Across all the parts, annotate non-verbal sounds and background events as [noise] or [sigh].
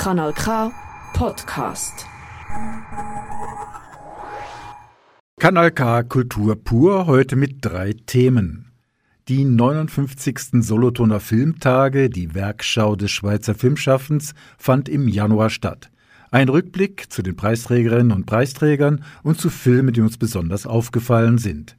Kanal K Podcast. Kanal K Kultur pur heute mit drei Themen. Die 59. Solothurner Filmtage, die Werkschau des Schweizer Filmschaffens, fand im Januar statt. Ein Rückblick zu den Preisträgerinnen und Preisträgern und zu Filmen, die uns besonders aufgefallen sind.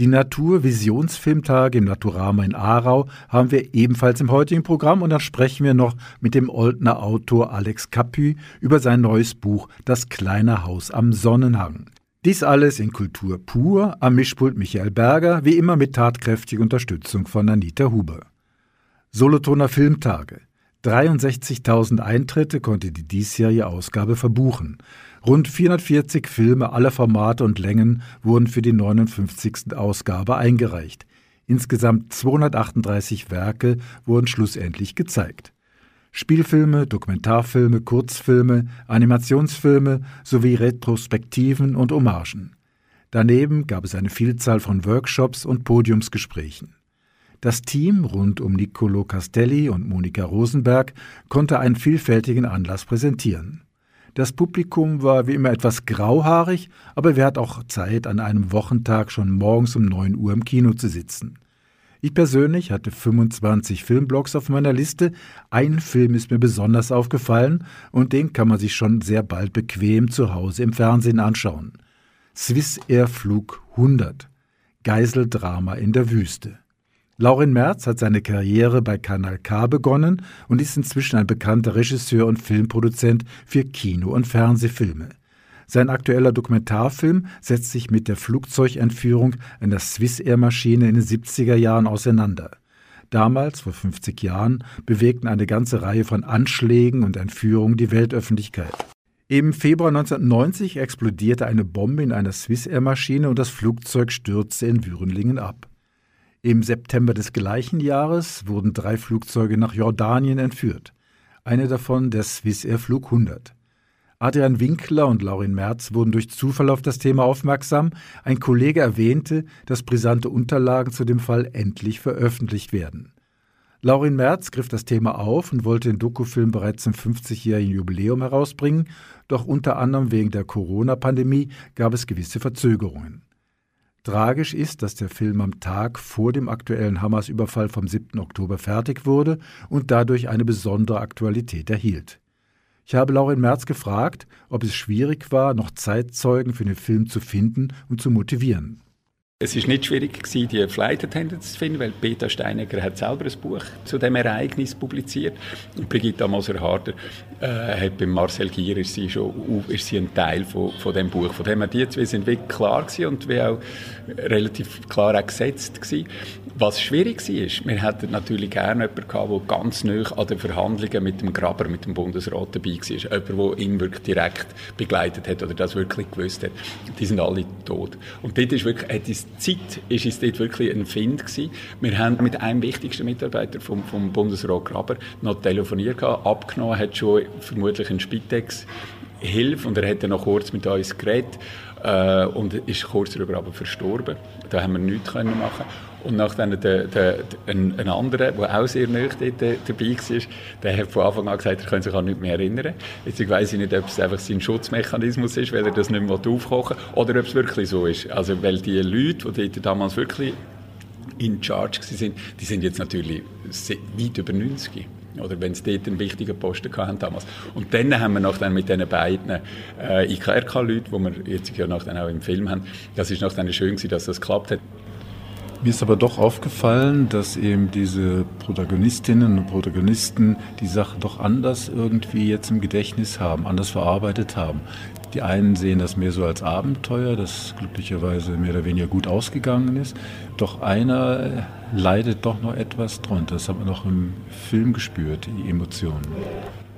Die Naturvisionsfilmtage im Naturama in Aarau haben wir ebenfalls im heutigen Programm und dann sprechen wir noch mit dem Oldner Autor Alex Capu über sein neues Buch Das kleine Haus am Sonnenhang. Dies alles in Kultur pur, am Mischpult Michael Berger, wie immer mit tatkräftiger Unterstützung von Anita Huber. Solothurner Filmtage. 63.000 Eintritte konnte die diesjährige Ausgabe verbuchen. Rund 440 Filme aller Formate und Längen wurden für die 59. Ausgabe eingereicht. Insgesamt 238 Werke wurden schlussendlich gezeigt. Spielfilme, Dokumentarfilme, Kurzfilme, Animationsfilme sowie Retrospektiven und Hommagen. Daneben gab es eine Vielzahl von Workshops und Podiumsgesprächen. Das Team rund um Niccolo Castelli und Monika Rosenberg konnte einen vielfältigen Anlass präsentieren. Das Publikum war wie immer etwas grauhaarig, aber wer hat auch Zeit, an einem Wochentag schon morgens um 9 Uhr im Kino zu sitzen? Ich persönlich hatte 25 Filmblogs auf meiner Liste. Ein Film ist mir besonders aufgefallen und den kann man sich schon sehr bald bequem zu Hause im Fernsehen anschauen. Swiss Air Flug 100. Geiseldrama in der Wüste. Laurin Merz hat seine Karriere bei Kanal K begonnen und ist inzwischen ein bekannter Regisseur und Filmproduzent für Kino- und Fernsehfilme. Sein aktueller Dokumentarfilm setzt sich mit der Flugzeugentführung einer Swissair-Maschine in den 70er Jahren auseinander. Damals, vor 50 Jahren, bewegten eine ganze Reihe von Anschlägen und Entführungen die Weltöffentlichkeit. Im Februar 1990 explodierte eine Bombe in einer Swissair-Maschine und das Flugzeug stürzte in Würenlingen ab. Im September des gleichen Jahres wurden drei Flugzeuge nach Jordanien entführt. Eine davon der Swissair Flug 100. Adrian Winkler und Laurin Merz wurden durch Zufall auf das Thema aufmerksam. Ein Kollege erwähnte, dass brisante Unterlagen zu dem Fall endlich veröffentlicht werden. Laurin Merz griff das Thema auf und wollte den Dokufilm bereits zum 50-jährigen Jubiläum herausbringen, doch unter anderem wegen der Corona-Pandemie gab es gewisse Verzögerungen. Tragisch ist, dass der Film am Tag vor dem aktuellen Hamas-Überfall vom 7. Oktober fertig wurde und dadurch eine besondere Aktualität erhielt. Ich habe Laurin Merz gefragt, ob es schwierig war, noch Zeitzeugen für den Film zu finden und zu motivieren. Es ist nicht schwierig gewesen, die Flight Attendants zu finden, weil Peter Steinegger hat selber ein Buch zu dem Ereignis publiziert und Brigitta Moser-Harder äh, hat bei Marcel Gier ist sie schon ist sie ein Teil von, von dem Buch. Von dem her die zwei sind wirklich klar gewesen und wie auch relativ klar auch gesetzt gewesen. Was schwierig war, wir hätten natürlich gerne jemanden gehabt, der ganz nah an den Verhandlungen mit dem Graber, mit dem Bundesrat dabei war. Jemand, der ihn wirklich direkt begleitet hat oder das wirklich gewusst hat. Die sind alle tot. Und dort ist wirklich, hat es Zeit ist es dort wirklich ein Find gewesen. Wir haben mit einem wichtigsten Mitarbeiter vom, vom Bundesrat Graber noch telefoniert gehabt, abgenommen, hat schon vermutlich einen Spitex Hilfe und er hat dann noch kurz mit uns geredet äh, und ist kurz darüber aber verstorben. Da haben wir nichts können machen und nachdem der, der, ein, ein anderer, der auch sehr dort, äh, dabei war, der hat von Anfang an gesagt, er könnte sich an nichts mehr erinnern. Jetzt weiss ich nicht, ob es einfach sein Schutzmechanismus ist, weil er das nicht mehr aufkochen will, oder ob es wirklich so ist. Also, weil die Leute, die damals wirklich in Charge waren, die sind jetzt natürlich weit über 90 oder wenn sie dort einen wichtigen Posten hatten damals. Und dann haben wir noch dann mit diesen beiden äh, IKRK-Leuten, die wir jetzt ja noch dann auch im Film haben, das ist noch dann schön gewesen, dass das geklappt hat. Mir ist aber doch aufgefallen, dass eben diese Protagonistinnen und Protagonisten die Sache doch anders irgendwie jetzt im Gedächtnis haben, anders verarbeitet haben. Die einen sehen das mehr so als Abenteuer, das glücklicherweise mehr oder weniger gut ausgegangen ist. Doch einer leidet doch noch etwas drunter. Das hat man noch im Film gespürt, die Emotionen.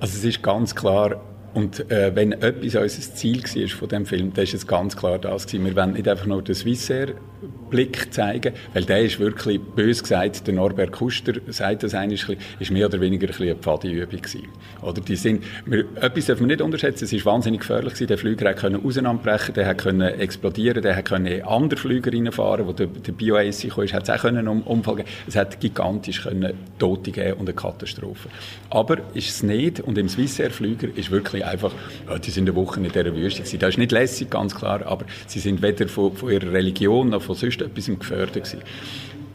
Also es ist ganz klar, Und äh, wenn etwas unser Ziel war von dem Film, dann ist es ganz klar das gewesen. Wir wollen nicht einfach nur den Swissair-Blick zeigen, weil der ist wirklich, bös gesagt, der Norbert Kuster sagt das eigentlich, ist mehr oder weniger ein eine Pfadiübung gewesen. Oder die sind, wir, etwas dürfen wir nicht unterschätzen, es ist wahnsinnig gefährlich gewesen, der Flüger konnte auseinanderbrechen, der konnte explodieren, der konnte in andere Flüger reinfahren, wo der, der BioAC kam, hat es auch können um, Unfall geben. Es hat gigantisch können Tote geben und eine Katastrophe. Aber ist es nicht und im Swissair-Flüger ist wirklich einfach, ja, die sind eine Woche in dieser Wüste gewesen. Das ist nicht lässig, ganz klar, aber sie sind weder von, von ihrer Religion noch von sonst etwas gefördert gewesen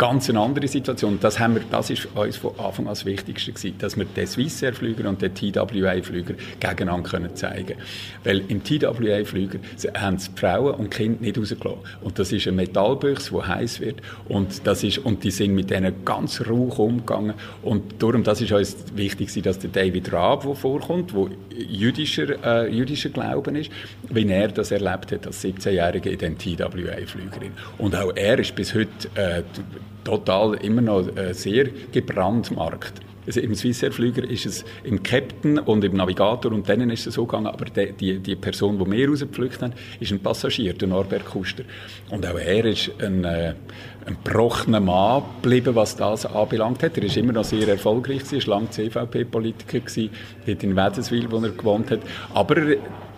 ganz eine andere Situation. Das, haben wir, das ist uns von Anfang an das Wichtigste gewesen, dass wir den Swissair-Flüger und den TWA-Flüger gegeneinander können zeigen Weil im TWA-Flüger haben die Frauen und Kinder nicht rausgelassen. Und das ist ein Metallbüchs, der heiß wird. Und, das ist, und die sind mit denen ganz rauch umgegangen. Und darum, das ist uns wichtig, dass der David Raab, der vorkommt, der jüdischer, äh, jüdischer Glauben ist, wie er das erlebt hat als 17-Jähriger in den TWA-Flügerin. Und auch er ist bis heute äh, total immer noch äh, sehr gebrandmarkt. Also Im Swissair-Flüger ist es im Captain und im Navigator und denen ist es so gegangen, aber die, die, die Person, die wir rausgepflückt haben, ist ein Passagier, der Norbert Kuster. Und auch er ist ein, äh, ein gebrochener Mann geblieben, was das anbelangt hat. Er ist immer noch sehr erfolgreich er war lange CVP-Politiker dort in Wädenswil, wo er gewohnt hat. Aber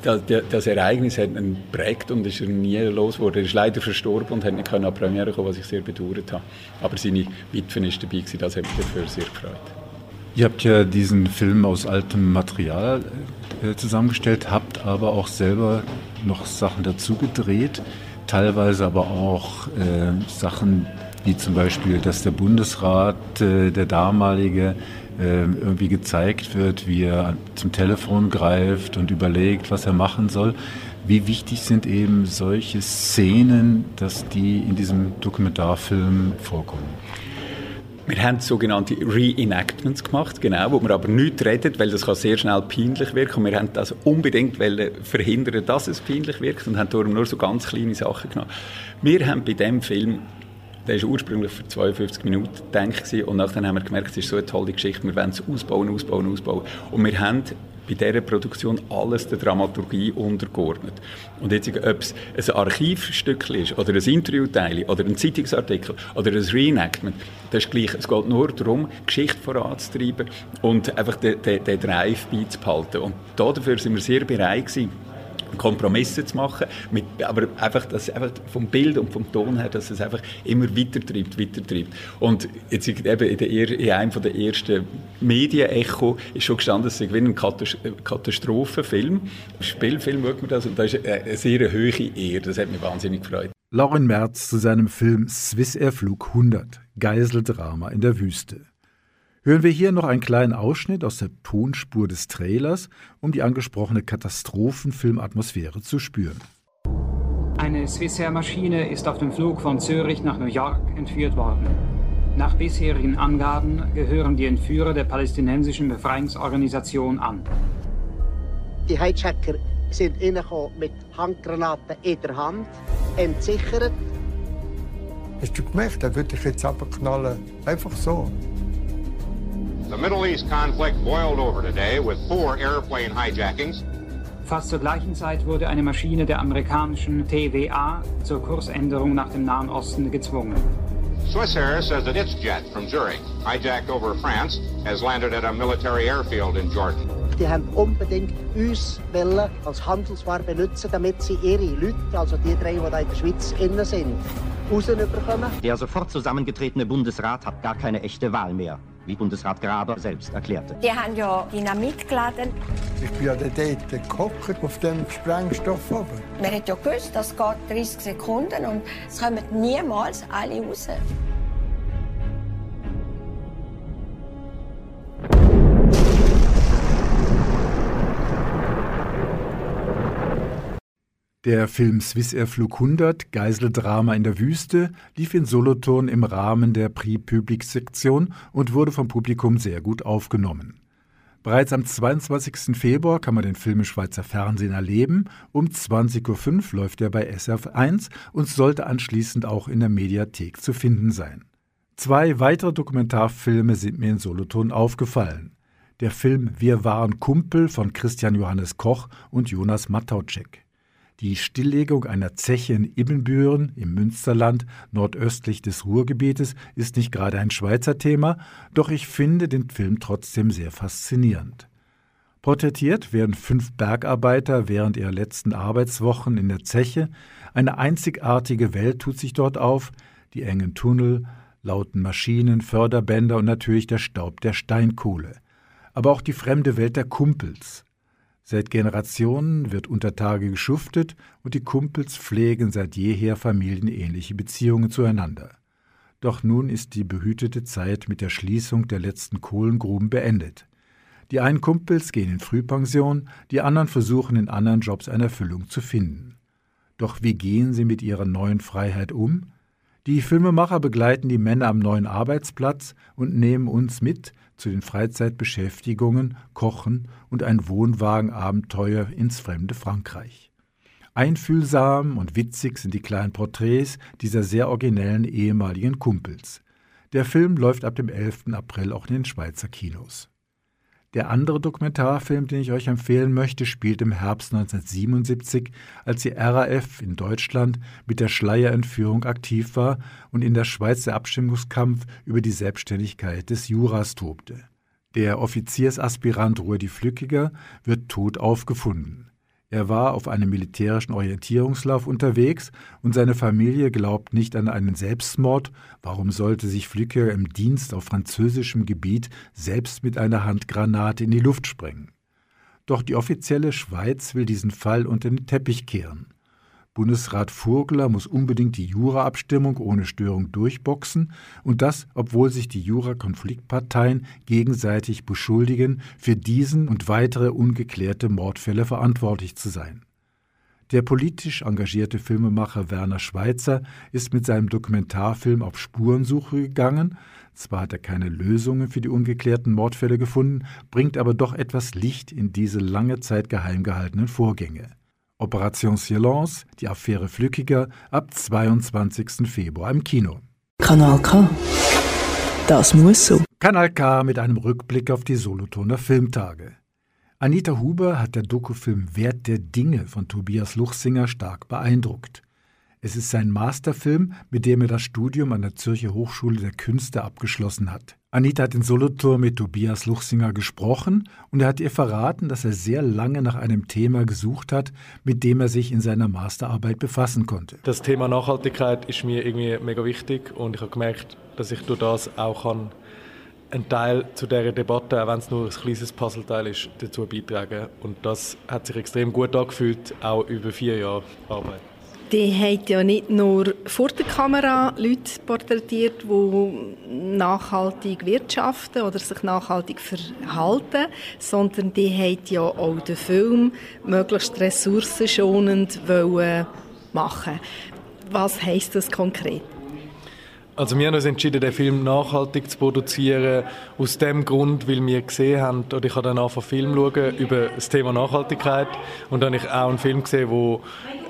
das, Ereignis hat ihn geprägt und ist er nie los geworden. Er ist leider verstorben und hat nicht an die Premiere kommen, was ich sehr bedauert habe. Aber seine Witwe ist dabei das hat mich dafür sehr gefreut. Ihr habt ja diesen Film aus altem Material äh, zusammengestellt, habt aber auch selber noch Sachen dazu gedreht, teilweise aber auch äh, Sachen wie zum Beispiel, dass der Bundesrat, äh, der damalige, ähm, irgendwie gezeigt wird, wie er zum Telefon greift und überlegt, was er machen soll. Wie wichtig sind eben solche Szenen, dass die in diesem Dokumentarfilm vorkommen? Wir haben sogenannte Reenactments gemacht, genau, wo wir aber nicht reden, weil das kann sehr schnell peinlich wirken. Und wir haben das unbedingt verhindern, dass es peinlich wirkt und haben darum nur so ganz kleine Sachen genommen. Wir haben bei dem Film der war ursprünglich für 52 Minuten gedacht und nachher haben wir gemerkt, es ist so eine tolle Geschichte, wir wollen es ausbauen, ausbauen, ausbauen. Und wir haben bei dieser Produktion alles der Dramaturgie untergeordnet. Und jetzt, ob es ein Archivstück ist, oder ein Interviewteil, oder ein Zeitungsartikel, oder ein Reenactment, das ist gleich. Es geht nur darum, Geschichte voranzutreiben und einfach den, den, den Drive beizubehalten. Und dafür sind wir sehr bereit gewesen, Kompromisse zu machen, mit, aber einfach, dass einfach vom Bild und vom Ton her, dass es einfach immer weitertreibt, weitertreibt. Und jetzt eben in, der, in einem der ersten Medien-Echo ist schon gestanden, es ist wie ein Katastrophenfilm, Spielfilm, schaut man das, und das ist eine sehr hohe Ehre, das hat mich wahnsinnig gefreut. Lauren Merz zu seinem Film Swissair Flug 100, Geiseldrama in der Wüste. Hören wir hier noch einen kleinen Ausschnitt aus der Tonspur des Trailers, um die angesprochene Katastrophenfilmatmosphäre zu spüren. Eine Swissair-Maschine ist auf dem Flug von Zürich nach New York entführt worden. Nach bisherigen Angaben gehören die Entführer der palästinensischen Befreiungsorganisation an. Die Hijacker sind mit Handgranaten in der Hand, entsichert. Hast du gemerkt, da würde ich jetzt abknallen. Einfach so. The Middle East conflict boiled over today with four airplane hijackings. Fast zur gleichen Zeit wurde eine Maschine der amerikanischen TWA zur Kursänderung nach dem Nahen Osten gezwungen. Swissair says that its jet from Zurich, hijacked over France, has landed at a military airfield in Jordan. Die haben unbedingt uns wollen als Handelsware benutzen, damit sie ihre Leute, also die drei, die da in der Schweiz innen sind, rausbekommen. Der sofort zusammengetretene Bundesrat hat gar keine echte Wahl mehr wie Bundesrat Graber selbst erklärte. Die haben ja Dynamit geladen. Ich bin ja dort gehockt auf dem Sprengstoff oben. Man hat ja gewusst, das geht 30 Sekunden und es kommen niemals alle raus. Der Film Swissair Flug 100 Geiseldrama in der Wüste lief in Solothurn im Rahmen der Prix Public Sektion und wurde vom Publikum sehr gut aufgenommen. Bereits am 22. Februar kann man den Film im Schweizer Fernsehen erleben. Um 20.05 Uhr läuft er bei SF1 und sollte anschließend auch in der Mediathek zu finden sein. Zwei weitere Dokumentarfilme sind mir in Solothurn aufgefallen. Der Film Wir waren Kumpel von Christian Johannes Koch und Jonas Mattauczek. Die Stilllegung einer Zeche in Ibbenbüren im Münsterland nordöstlich des Ruhrgebietes ist nicht gerade ein Schweizer Thema, doch ich finde den Film trotzdem sehr faszinierend. Porträtiert werden fünf Bergarbeiter während ihrer letzten Arbeitswochen in der Zeche. Eine einzigartige Welt tut sich dort auf, die engen Tunnel, lauten Maschinen, Förderbänder und natürlich der Staub der Steinkohle. Aber auch die fremde Welt der Kumpels. Seit Generationen wird unter Tage geschuftet und die Kumpels pflegen seit jeher familienähnliche Beziehungen zueinander. Doch nun ist die behütete Zeit mit der Schließung der letzten Kohlengruben beendet. Die einen Kumpels gehen in Frühpension, die anderen versuchen in anderen Jobs eine Erfüllung zu finden. Doch wie gehen sie mit ihrer neuen Freiheit um? Die Filmemacher begleiten die Männer am neuen Arbeitsplatz und nehmen uns mit zu den Freizeitbeschäftigungen, Kochen und ein Wohnwagenabenteuer ins fremde Frankreich. Einfühlsam und witzig sind die kleinen Porträts dieser sehr originellen ehemaligen Kumpels. Der Film läuft ab dem 11. April auch in den Schweizer Kinos. Der andere Dokumentarfilm, den ich euch empfehlen möchte, spielt im Herbst 1977, als die RAF in Deutschland mit der Schleierentführung aktiv war und in der Schweiz der Abstimmungskampf über die Selbstständigkeit des Juras tobte. Der Offiziersaspirant Rudi Flückiger wird tot aufgefunden. Er war auf einem militärischen Orientierungslauf unterwegs und seine Familie glaubt nicht an einen Selbstmord. Warum sollte sich Flücke im Dienst auf französischem Gebiet selbst mit einer Handgranate in die Luft sprengen? Doch die offizielle Schweiz will diesen Fall unter den Teppich kehren. Bundesrat Furgler muss unbedingt die Jura-Abstimmung ohne Störung durchboxen und das, obwohl sich die Jura-Konfliktparteien gegenseitig beschuldigen, für diesen und weitere ungeklärte Mordfälle verantwortlich zu sein. Der politisch engagierte Filmemacher Werner Schweitzer ist mit seinem Dokumentarfilm auf Spurensuche gegangen. Zwar hat er keine Lösungen für die ungeklärten Mordfälle gefunden, bringt aber doch etwas Licht in diese lange Zeit geheim gehaltenen Vorgänge. Operation Silence, die Affäre Flückiger, ab 22. Februar im Kino. Kanal K. Das muss so. Kanal K mit einem Rückblick auf die Solothurner Filmtage. Anita Huber hat der Dokufilm Wert der Dinge von Tobias Luchsinger stark beeindruckt. Es ist sein Masterfilm, mit dem er das Studium an der Zürcher Hochschule der Künste abgeschlossen hat. Anita hat in Solothurn mit Tobias Luchsinger gesprochen und er hat ihr verraten, dass er sehr lange nach einem Thema gesucht hat, mit dem er sich in seiner Masterarbeit befassen konnte. Das Thema Nachhaltigkeit ist mir irgendwie mega wichtig und ich habe gemerkt, dass ich durch das auch kann einen Teil zu dieser Debatte, auch wenn es nur ein kleines Puzzleteil ist, dazu beitragen. Und das hat sich extrem gut angefühlt, auch über vier Jahre Arbeit. Die haben ja nicht nur vor der Kamera Leute porträtiert, die nachhaltig wirtschaften oder sich nachhaltig verhalten, sondern die haben ja auch den Film möglichst ressourcenschonend machen Was heisst das konkret? Also wir haben uns entschieden, den Film nachhaltig zu produzieren, aus dem Grund, weil wir gesehen haben, oder ich habe dann angefangen Film schauen über das Thema Nachhaltigkeit und dann habe ich auch einen Film gesehen, wo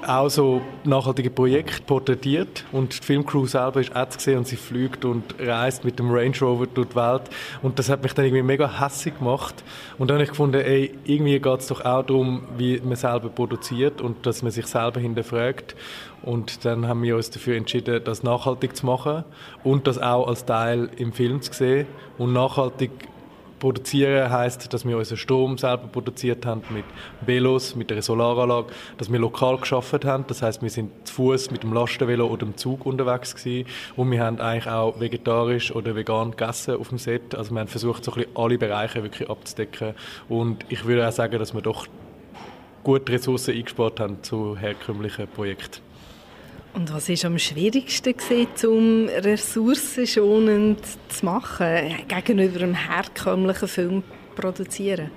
auch so nachhaltige Projekte porträtiert. Und die Filmcrew selber ist auch zu sehen und sie fliegt und reist mit dem Range Rover durch die Welt. Und das hat mich dann irgendwie mega hässlich gemacht. Und dann habe ich gefunden, ey, irgendwie geht es doch auch darum, wie man selber produziert und dass man sich selber hinterfragt. Und dann haben wir uns dafür entschieden, das nachhaltig zu machen und das auch als Teil im Film zu sehen und nachhaltig Produzieren heißt, dass wir unseren Strom selber produziert haben mit Velos, mit einer Solaranlage, dass wir lokal geschafft haben. Das heißt, wir sind zu Fuß mit dem Lastenvelo oder dem Zug unterwegs gewesen. und wir haben eigentlich auch vegetarisch oder vegan gegessen auf dem Set. Also wir haben versucht, so ein bisschen alle Bereiche wirklich abzudecken. Und ich würde auch sagen, dass wir doch gute Ressourcen eingespart haben zu herkömmlichen Projekten. Und was war am schwierigsten, gewesen, um ressourcenschonend zu machen, gegenüber einem herkömmlichen Film produzieren?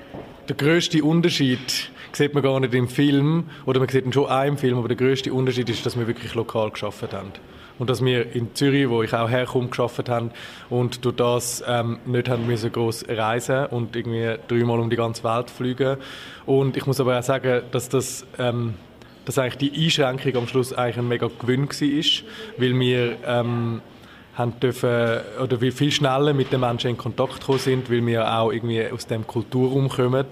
Der grösste Unterschied sieht man gar nicht im Film, oder man sieht ihn schon auch im Film, aber der grösste Unterschied ist, dass wir wirklich lokal geschafft haben. Und dass wir in Zürich, wo ich auch herkomme, geschafft haben und durch das ähm, nicht haben müssen groß reisen und irgendwie dreimal um die ganze Welt fliegen. Und ich muss aber auch sagen, dass das ähm, dass eigentlich die Einschränkung am Schluss eigentlich ein mega Gewinn war, weil wir ähm, haben dürfen, oder viel schneller mit den Menschen in Kontakt gekommen sind, weil wir auch irgendwie aus dem Kulturraum kommen.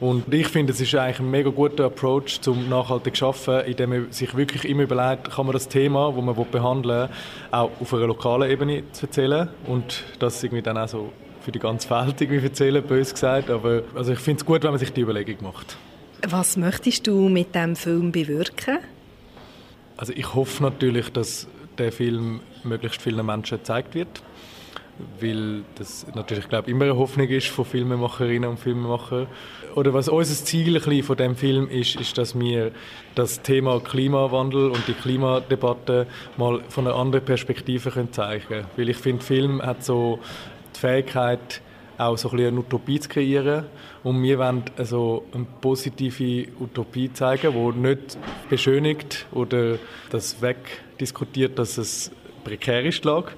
Und ich finde, es ist eigentlich ein mega guter Approach zum nachhaltig schaffen, indem man sich wirklich immer überlegt, kann man das Thema, das man behandeln will, auch auf einer lokalen Ebene erzählen und das irgendwie dann auch so für die ganze Welt irgendwie erzählen, bös gesagt. Aber also ich finde es gut, wenn man sich die Überlegung macht. Was möchtest du mit dem Film bewirken? Also ich hoffe natürlich, dass der Film möglichst vielen Menschen gezeigt wird, weil das natürlich, glaube immer eine Hoffnung ist von Filmemacherinnen und Filmemachern. Oder was unser Ziel von dem Film ist, ist, dass wir das Thema Klimawandel und die Klimadebatte mal von einer anderen Perspektive zeigen können. Weil ich finde, Film hat so die Fähigkeit, auch so ein bisschen eine Utopie zu kreieren. Und wir wollen also eine positive Utopie zeigen, die nicht beschönigt oder das wegdiskutiert, dass es prekär ist, die.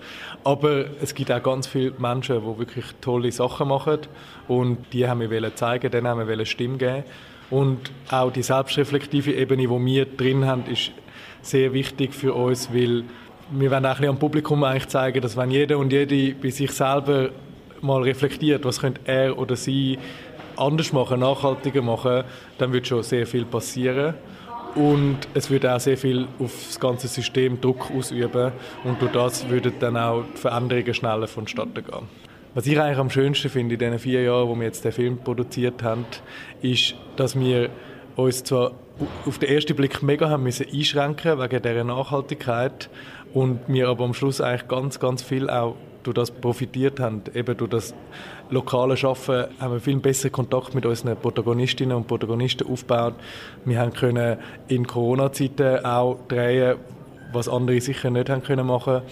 Aber es gibt auch ganz viele Menschen, die wirklich tolle Sachen machen und die haben wir zeigen, denen haben wir Stimme geben. Und auch die selbstreflektive Ebene, die wir drin haben, ist sehr wichtig für uns, weil wir wollen auch ein bisschen am Publikum eigentlich zeigen, dass wenn jeder und jede bei sich selber mal reflektiert, was könnte er oder sie anders machen, nachhaltiger machen, dann wird schon sehr viel passieren. Und es würde auch sehr viel auf das ganze System Druck ausüben und durch das würden dann auch die Veränderungen schneller vonstatten gehen. Was ich eigentlich am schönsten finde in diesen vier Jahren, wo wir jetzt den Film produziert haben, ist, dass wir uns zwar auf den ersten Blick mega haben müssen einschränken wegen dieser Nachhaltigkeit und wir aber am Schluss eigentlich ganz, ganz viel auch durch das profitiert haben. Eben durch das lokale Schaffen haben wir viel besseren Kontakt mit unseren Protagonistinnen und Protagonisten aufgebaut. Wir haben können in Corona-Zeiten auch drehen, was andere sicher nicht haben können machen.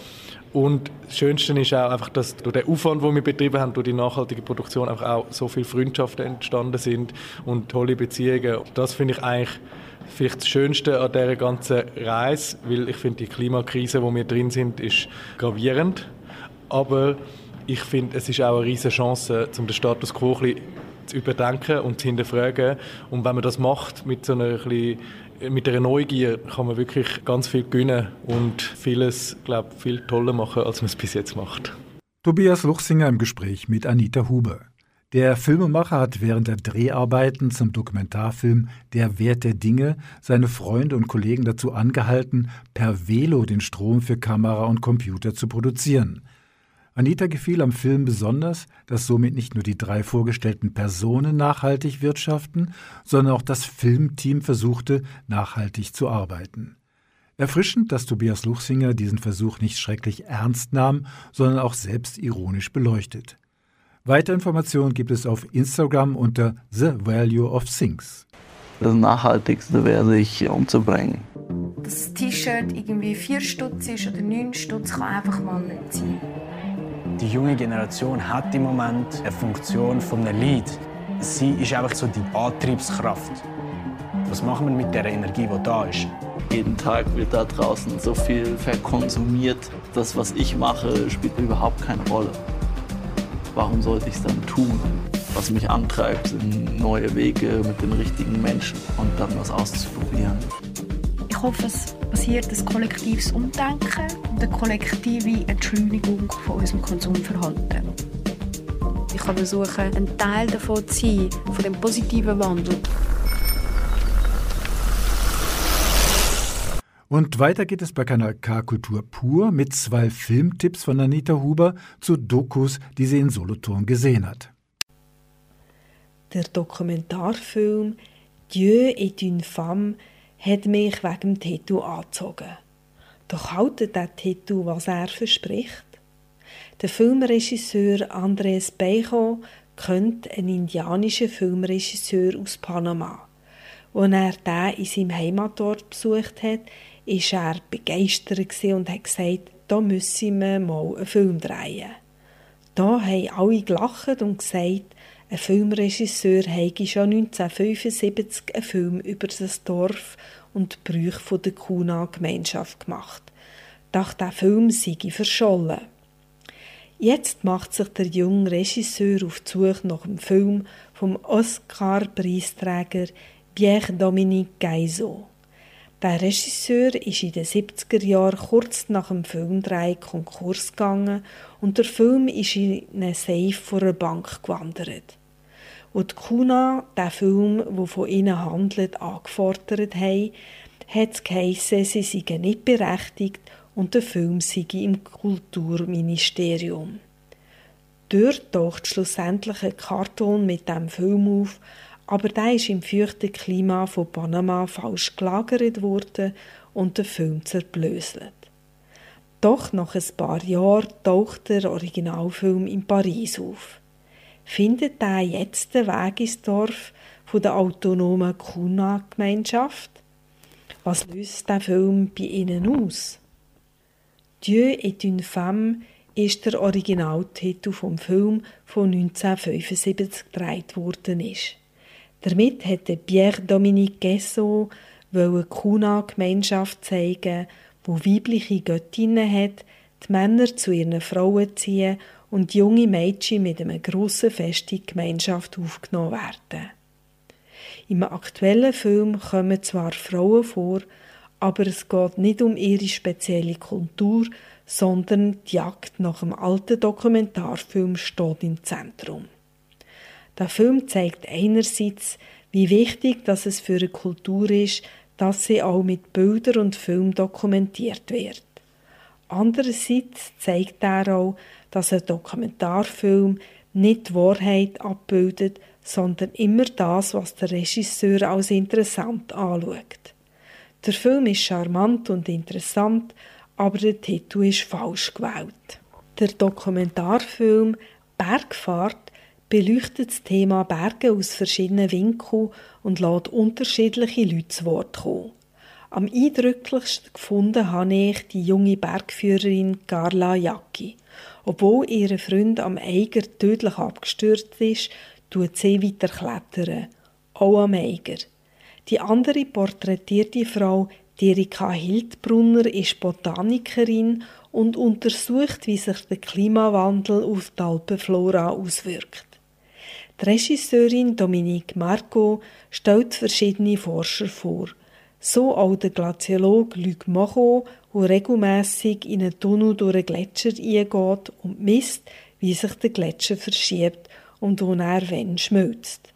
Und das Schönste ist auch einfach, dass durch den Aufwand, den wir betrieben haben, durch die nachhaltige Produktion einfach auch so viele Freundschaften entstanden sind und tolle Beziehungen. Das finde ich eigentlich vielleicht das Schönste an dieser ganzen Reise, weil ich finde, die Klimakrise, wo wir drin sind, ist gravierend. Aber ich finde, es ist auch eine riesige Chance, um den Status quo ein zu überdenken und zu hinterfragen. Und wenn man das macht mit so einer mit einer Neugier kann man wirklich ganz viel gewinnen und vieles, glaube viel toller machen, als man es bis jetzt macht. Tobias Luchsinger im Gespräch mit Anita Huber. Der Filmemacher hat während der Dreharbeiten zum Dokumentarfilm Der Wert der Dinge seine Freunde und Kollegen dazu angehalten, per Velo den Strom für Kamera und Computer zu produzieren. Anita gefiel am Film besonders, dass somit nicht nur die drei vorgestellten Personen nachhaltig wirtschaften, sondern auch das Filmteam versuchte, nachhaltig zu arbeiten. Erfrischend, dass Tobias Luchsinger diesen Versuch nicht schrecklich ernst nahm, sondern auch selbst ironisch beleuchtet. Weitere Informationen gibt es auf Instagram unter The Value of Things. Das Nachhaltigste wäre, sich umzubringen. Das T-Shirt irgendwie vier Stutz ist oder neun Stutz, kann einfach mal nicht sein. Die junge Generation hat im Moment eine Funktion von einem Lied. Sie ist einfach so die Antriebskraft. Was machen wir mit der Energie, die da ist? Jeden Tag wird da draußen so viel verkonsumiert. Das, was ich mache, spielt überhaupt keine Rolle. Warum sollte ich es dann tun? Was mich antreibt, sind neue Wege mit den richtigen Menschen und dann was auszuprobieren. Ich hoffe, es passiert ein kollektives Umdenken und eine kollektive Entschleunigung von unserem Konsumverhalten. Ich kann versuchen, ein Teil davon zu sein, von dem positiven Wandel. Und weiter geht es bei Kanal K Kultur pur mit zwei Filmtipps von Anita Huber zu Dokus, die sie in Solothurn gesehen hat. Der Dokumentarfilm Dieu est une femme hat mich wegen dem Titel angezogen. Doch haltet der Titel, was er verspricht? Der Filmregisseur Andres Beijo kennt einen indianischen Filmregisseur aus Panama. Als er den in seinem Heimatort besucht hat, war er begeistert und hat gesagt, da müssen wir mal einen Film drehen. Da haben alle gelacht und gesagt, ein Filmregisseur habe schon 1975 einen Film über das Dorf und die Brüche der Kuna-Gemeinschaft gemacht. Doch der Film sei verschollen. Jetzt macht sich der junge Regisseur auf die Suche nach dem Film vom Oscar-Preisträger Pierre-Dominique Gaiso. Der Regisseur ist in den 70er Jahren kurz nach dem Filmdreh Konkurs gegangen und der Film ist in einen Safe vor einer Bank gewandert. Wo die Kuna den Film, der von ihnen handelt, angefordert haben, hat es geheissen, sie seien nicht berechtigt und der Film sei im Kulturministerium. Dort taucht schlussendlich ein Karton mit dem Film auf, aber der ist im feuchten Klima von Panama falsch gelagert worden und der Film zerblöselt. Doch nach ein paar Jahren taucht der Originalfilm in Paris auf. Findet er jetzt den Weg ins Dorf von der autonomen Kuna-Gemeinschaft? Was löst der Film bei ihnen aus? Dieu est une femme ist der Originaltitel vom Film von 1975 gedreht worden ist. Damit hätte Pierre-Dominique Guessot eine Kuna-Gemeinschaft zeigen, wo weibliche Göttinnen hat, die Männer zu ihren Frauen ziehen und junge Mädchen mit einem grossen Fest in die Gemeinschaft aufgenommen werden. Im aktuellen Film kommen zwar Frauen vor, aber es geht nicht um ihre spezielle Kultur, sondern die Jagd nach einem alten Dokumentarfilm steht im Zentrum. Der Film zeigt einerseits, wie wichtig dass es für eine Kultur ist, dass sie auch mit Bildern und Film dokumentiert wird. Andererseits zeigt er auch, dass ein Dokumentarfilm nicht die Wahrheit abbildet, sondern immer das, was der Regisseur als interessant anschaut. Der Film ist charmant und interessant, aber der Titel ist falsch gewählt. Der Dokumentarfilm Bergfahrt beleuchtet das Thema Berge aus verschiedenen Winkeln und lässt unterschiedliche Leute zu Wort kommen. Am eindrücklichsten gefunden habe ich die junge Bergführerin Carla Jacki. Obwohl ihr Freund am Eiger tödlich abgestürzt ist, tut sie weiter klettern. Auch am Eiger. Die andere porträtierte Frau, Erika Hildbrunner, ist Botanikerin und untersucht, wie sich der Klimawandel auf die Alpenflora auswirkt. Die Regisseurin Dominique Marco stellt verschiedene Forscher vor. So auch der Glaziologe Luc Moreau, der regelmässig in einen Tunnel durch einen Gletscher eingeht und misst, wie sich der Gletscher verschiebt und wo er wenn schmilzt.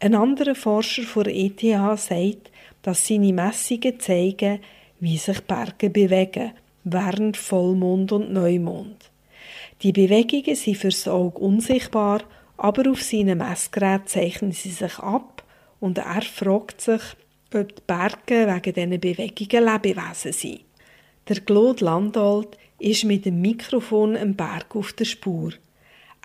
Ein anderer Forscher von ETH sagt, dass seine Messungen zeigen, wie sich Berge bewegen während Vollmond und Neumond. Die Bewegungen sind fürs Auge unsichtbar aber auf seinem Messgerät zeichnen sie sich ab und er fragt sich, ob die Berge wegen diesen Bewegungen Lebewesen sind. Der Claude Landolt ist mit dem Mikrofon am Berg auf der Spur.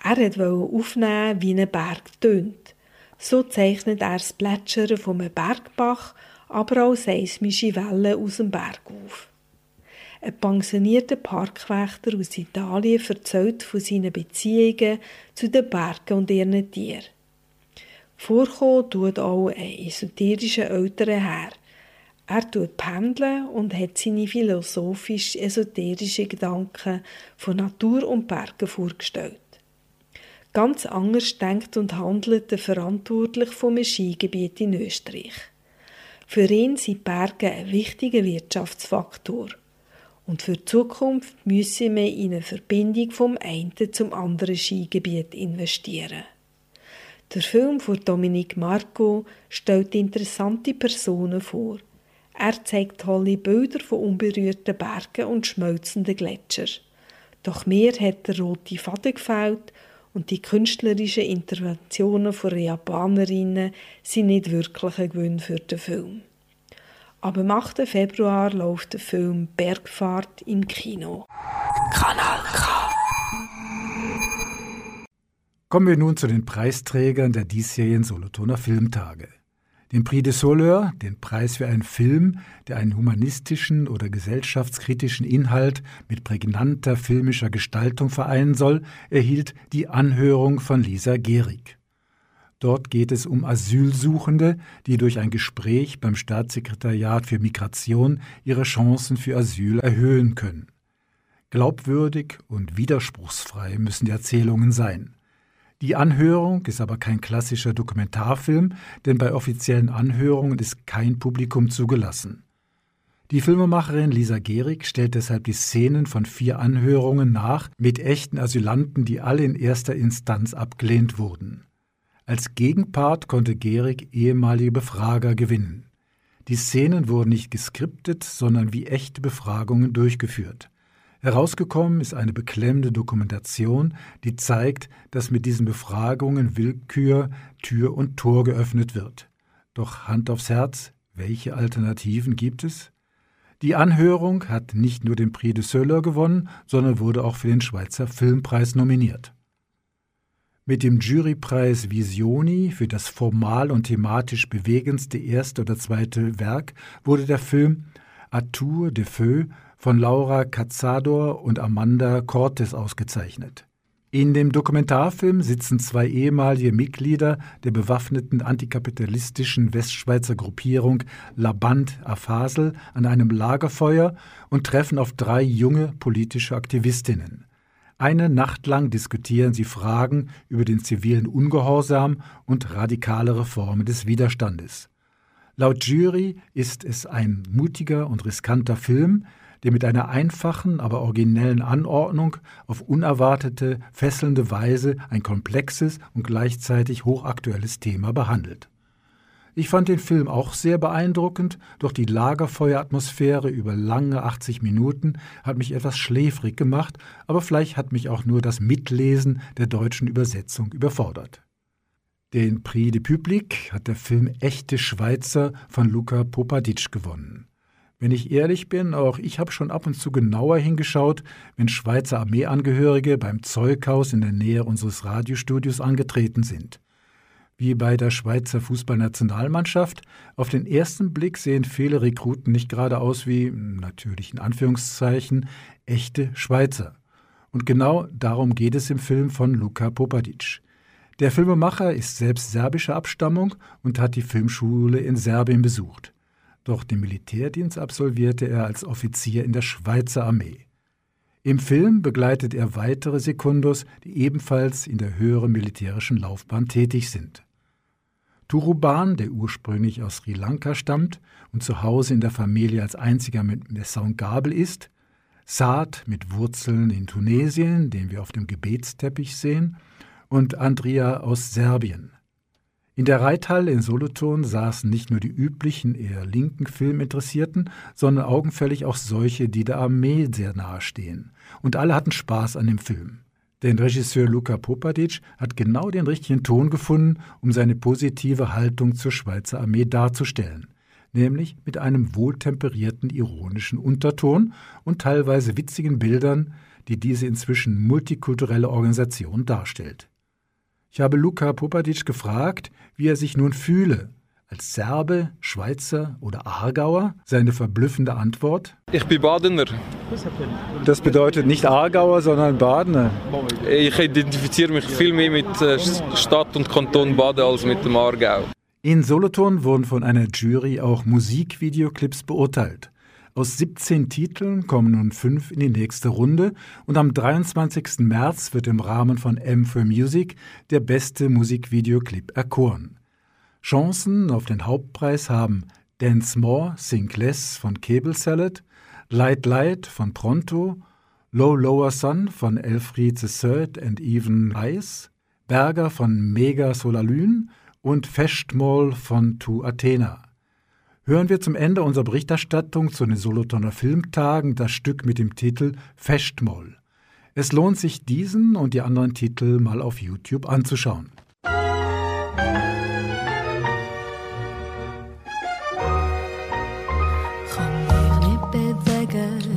Er wollte aufnehmen, wie ein Berg tönt. So zeichnet er das Plätschern vom Bergbach, aber auch seismische Wellen aus dem Berg auf. Ein pensionierter Parkwächter aus Italien erzählt von seinen Beziehungen zu den Bergen und ihren Tieren. Vorkommen tut auch ein esoterischer älterer Herr. Er tut pendeln und hat seine philosophisch-esoterischen Gedanken von Natur und Bergen vorgestellt. Ganz anders denkt und handelt der Verantwortliche vom Skigebiet in Österreich. Für ihn sind Berge ein wichtiger Wirtschaftsfaktor. Und für die Zukunft müssen wir in eine Verbindung vom einen zum anderen Skigebiet investieren. Der Film von Dominique Marco stellt interessante Personen vor. Er zeigt tolle Bilder von unberührten Bergen und schmelzenden Gletschern. Doch mir hat der rote Faden gefällt und die künstlerischen Interventionen von Japanerinnen sind nicht wirklich ein Gewinn für den Film. Aber am 8. Februar läuft der Film Bergfahrt im Kino. Kanal K. Kommen wir nun zu den Preisträgern der diesjährigen Solothurner Filmtage. Den Prix de Soleure, den Preis für einen Film, der einen humanistischen oder gesellschaftskritischen Inhalt mit prägnanter filmischer Gestaltung vereinen soll, erhielt die Anhörung von Lisa Gehrig. Dort geht es um Asylsuchende, die durch ein Gespräch beim Staatssekretariat für Migration ihre Chancen für Asyl erhöhen können. Glaubwürdig und widerspruchsfrei müssen die Erzählungen sein. Die Anhörung ist aber kein klassischer Dokumentarfilm, denn bei offiziellen Anhörungen ist kein Publikum zugelassen. Die Filmemacherin Lisa Gehrig stellt deshalb die Szenen von vier Anhörungen nach mit echten Asylanten, die alle in erster Instanz abgelehnt wurden. Als Gegenpart konnte Gehrig ehemalige Befrager gewinnen. Die Szenen wurden nicht geskriptet, sondern wie echte Befragungen durchgeführt. Herausgekommen ist eine beklemmende Dokumentation, die zeigt, dass mit diesen Befragungen Willkür Tür und Tor geöffnet wird. Doch Hand aufs Herz, welche Alternativen gibt es? Die Anhörung hat nicht nur den Prix de Söller gewonnen, sondern wurde auch für den Schweizer Filmpreis nominiert. Mit dem Jurypreis Visioni für das formal und thematisch bewegendste erste oder zweite Werk wurde der Film Atour de Feu von Laura Cazador und Amanda Cortes ausgezeichnet. In dem Dokumentarfilm sitzen zwei ehemalige Mitglieder der bewaffneten antikapitalistischen Westschweizer Gruppierung La Bande à an einem Lagerfeuer und treffen auf drei junge politische Aktivistinnen. Eine Nacht lang diskutieren sie Fragen über den zivilen Ungehorsam und radikale Reformen des Widerstandes. Laut Jury ist es ein mutiger und riskanter Film, der mit einer einfachen, aber originellen Anordnung auf unerwartete, fesselnde Weise ein komplexes und gleichzeitig hochaktuelles Thema behandelt. Ich fand den Film auch sehr beeindruckend, doch die Lagerfeueratmosphäre über lange 80 Minuten hat mich etwas schläfrig gemacht, aber vielleicht hat mich auch nur das Mitlesen der deutschen Übersetzung überfordert. Den Prix de Public hat der Film Echte Schweizer von Luca Popadic gewonnen. Wenn ich ehrlich bin, auch ich habe schon ab und zu genauer hingeschaut, wenn Schweizer Armeeangehörige beim Zeughaus in der Nähe unseres Radiostudios angetreten sind. Wie bei der Schweizer Fußballnationalmannschaft, auf den ersten Blick sehen viele Rekruten nicht gerade aus wie, natürlich in Anführungszeichen, echte Schweizer. Und genau darum geht es im Film von Luka Popadic. Der Filmemacher ist selbst serbischer Abstammung und hat die Filmschule in Serbien besucht doch den Militärdienst absolvierte er als Offizier in der Schweizer Armee. Im Film begleitet er weitere Sekundos, die ebenfalls in der höheren militärischen Laufbahn tätig sind. Turuban, der ursprünglich aus Sri Lanka stammt und zu Hause in der Familie als einziger mit Messer und Gabel ist, Saad mit Wurzeln in Tunesien, den wir auf dem Gebetsteppich sehen, und Andrea aus Serbien. In der Reithalle in Solothurn saßen nicht nur die üblichen, eher linken Filminteressierten, sondern augenfällig auch solche, die der Armee sehr nahestehen. Und alle hatten Spaß an dem Film. Denn Regisseur Luka Popadic hat genau den richtigen Ton gefunden, um seine positive Haltung zur Schweizer Armee darzustellen. Nämlich mit einem wohltemperierten, ironischen Unterton und teilweise witzigen Bildern, die diese inzwischen multikulturelle Organisation darstellt. Ich habe Luka Popadic gefragt, wie er sich nun fühle. Als Serbe, Schweizer oder Aargauer? Seine verblüffende Antwort? Ich bin Badener. Das bedeutet nicht Aargauer, sondern Badener. Ich identifiziere mich viel mehr mit äh, Stadt und Kanton Baden als mit dem Aargau. In Solothurn wurden von einer Jury auch Musikvideoclips beurteilt. Aus 17 Titeln kommen nun fünf in die nächste Runde und am 23. März wird im Rahmen von M for Music der beste Musikvideoclip erkoren. Chancen auf den Hauptpreis haben Dance More, Sing Less von Cable Salad, Light Light von Pronto, Low Lower Sun von Elfried III and Even Ice, Berger von Mega Solalyn und Festmoll von Tu Athena hören wir zum Ende unserer Berichterstattung zu den Solothurner Filmtagen das Stück mit dem Titel Festmoll. Es lohnt sich, diesen und die anderen Titel mal auf YouTube anzuschauen.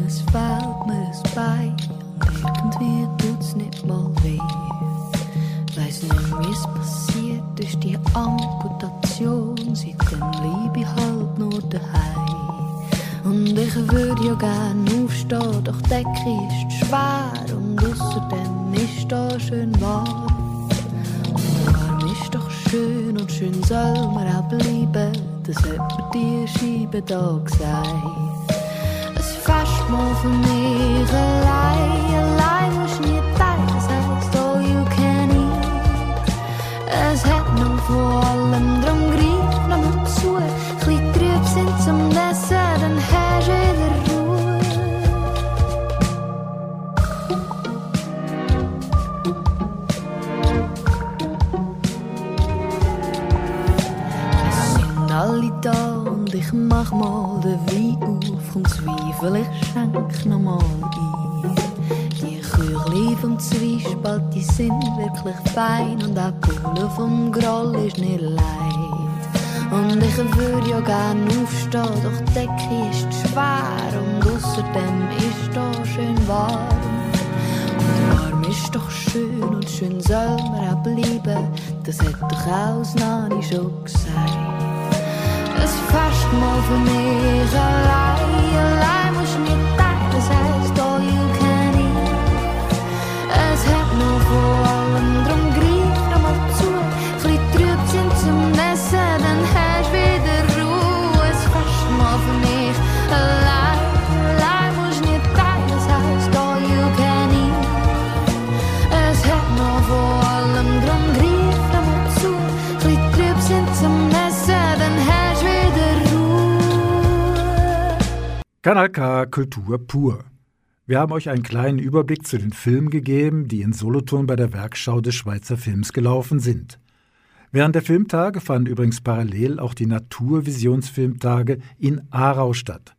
Es fällt mir das Bein. Irgendwie tut's nicht mal weh. Weiß nicht, wie es passiert ist, die Amputation. Seitdem liebe ich halt nur daheim. Und ich würde ja gern aufstehen, doch die Decke ist schwer. Und außerdem ist da schön warm. Und warm ist doch schön und schön soll man auch bleiben. Das hat mir die Scheibe da gesagt. Ein Festmahl für mich allein, allein musst nie denken, es heisst all you can eat. Es hat noch vor ich mach mal den Wein auf und Zweifel, ich schenk noch mal ein. Die Küchli vom Zwiespalt, die sind wirklich fein und auch die Pulle vom Groll ist nicht leid. Und ich würde ja gern aufstehen, doch die Decke ist schwer und außerdem ist da schön warm. Warm ist doch schön und schön soll man auch bleiben, das hat doch auch das Nani schon gesagt. Es fast mal für Kanal K Kultur pur. Wir haben euch einen kleinen Überblick zu den Filmen gegeben, die in Solothurn bei der Werkschau des Schweizer Films gelaufen sind. Während der Filmtage fanden übrigens parallel auch die Naturvisionsfilmtage in Aarau statt.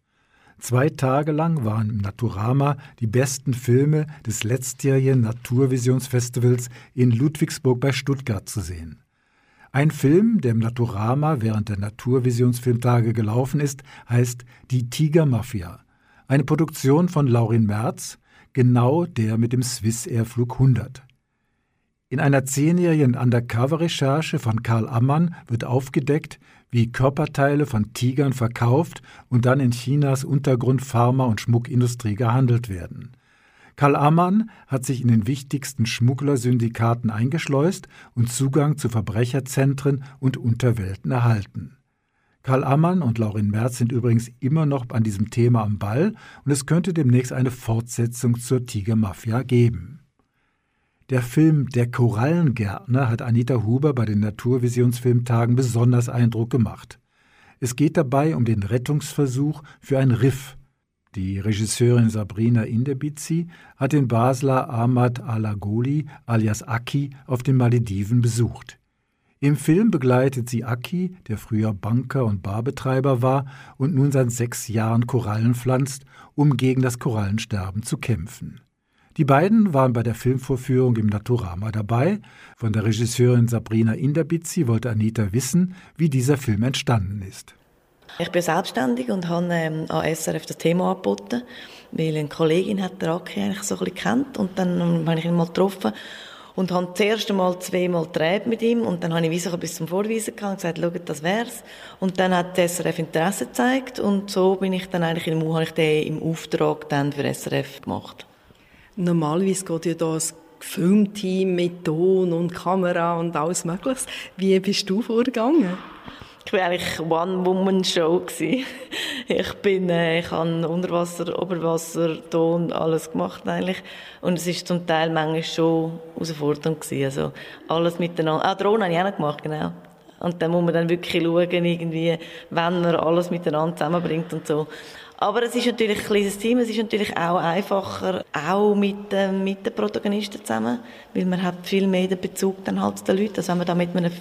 Zwei Tage lang waren im Naturama die besten Filme des letztjährigen Naturvisionsfestivals in Ludwigsburg bei Stuttgart zu sehen. Ein Film, der im Naturama während der Naturvisionsfilmtage gelaufen ist, heißt Die Tigermafia. Eine Produktion von Laurin Merz, genau der mit dem Swiss Airflug 100. In einer zehnjährigen Undercover-Recherche von Karl Ammann wird aufgedeckt, wie Körperteile von Tigern verkauft und dann in Chinas Untergrund Pharma- und Schmuckindustrie gehandelt werden. Karl Ammann hat sich in den wichtigsten Schmugglersyndikaten eingeschleust und Zugang zu Verbrecherzentren und Unterwelten erhalten. Karl Ammann und Laurin Merz sind übrigens immer noch an diesem Thema am Ball und es könnte demnächst eine Fortsetzung zur Tigermafia geben. Der Film Der Korallengärtner hat Anita Huber bei den Naturvisionsfilmtagen besonders Eindruck gemacht. Es geht dabei um den Rettungsversuch für ein Riff. Die Regisseurin Sabrina Indebizi hat den Basler Ahmad Alagoli alias Aki auf den Malediven besucht. Im Film begleitet sie Aki, der früher Banker und Barbetreiber war und nun seit sechs Jahren Korallen pflanzt, um gegen das Korallensterben zu kämpfen. Die beiden waren bei der Filmvorführung im Naturama dabei. Von der Regisseurin Sabrina Inderbizi wollte Anita wissen, wie dieser Film entstanden ist. Ich bin selbstständig und habe ähm, an SRF das Thema angeboten, weil eine Kollegin hat den Aki eigentlich so ein bisschen kennt und dann ähm, habe ich ihn mal getroffen und habe das erste Mal zweimal gedreht mit ihm und dann habe ich wie so bis zum Vorweisen gegangen und gesagt, schaut, das wär's. Und dann hat SRF Interesse gezeigt und so bin ich dann eigentlich im, habe ich den im Auftrag dann für SRF gemacht. Normalerweise geht ja da das Filmteam mit Ton und Kamera und alles Mögliche. Wie bist du vorgegangen? Ich war eigentlich One-Woman-Show. Ich bin, äh, ich habe Unterwasser, Oberwasser, Ton, alles gemacht eigentlich. Und es ist zum Teil manchmal schon herausfordernd gewesen. Also alles miteinander. Ah, Drohnen habe ich auch noch gemacht, genau. Und dann muss man dann wirklich schauen, irgendwie, wenn man alles miteinander zusammenbringt und so. Aber es ist natürlich ein kleines Team, es ist natürlich auch einfacher, auch mit, äh, mit den Protagonisten zusammen, weil man hat viel mehr den Bezug dann halt zu den Leuten. Also wenn man da mit einem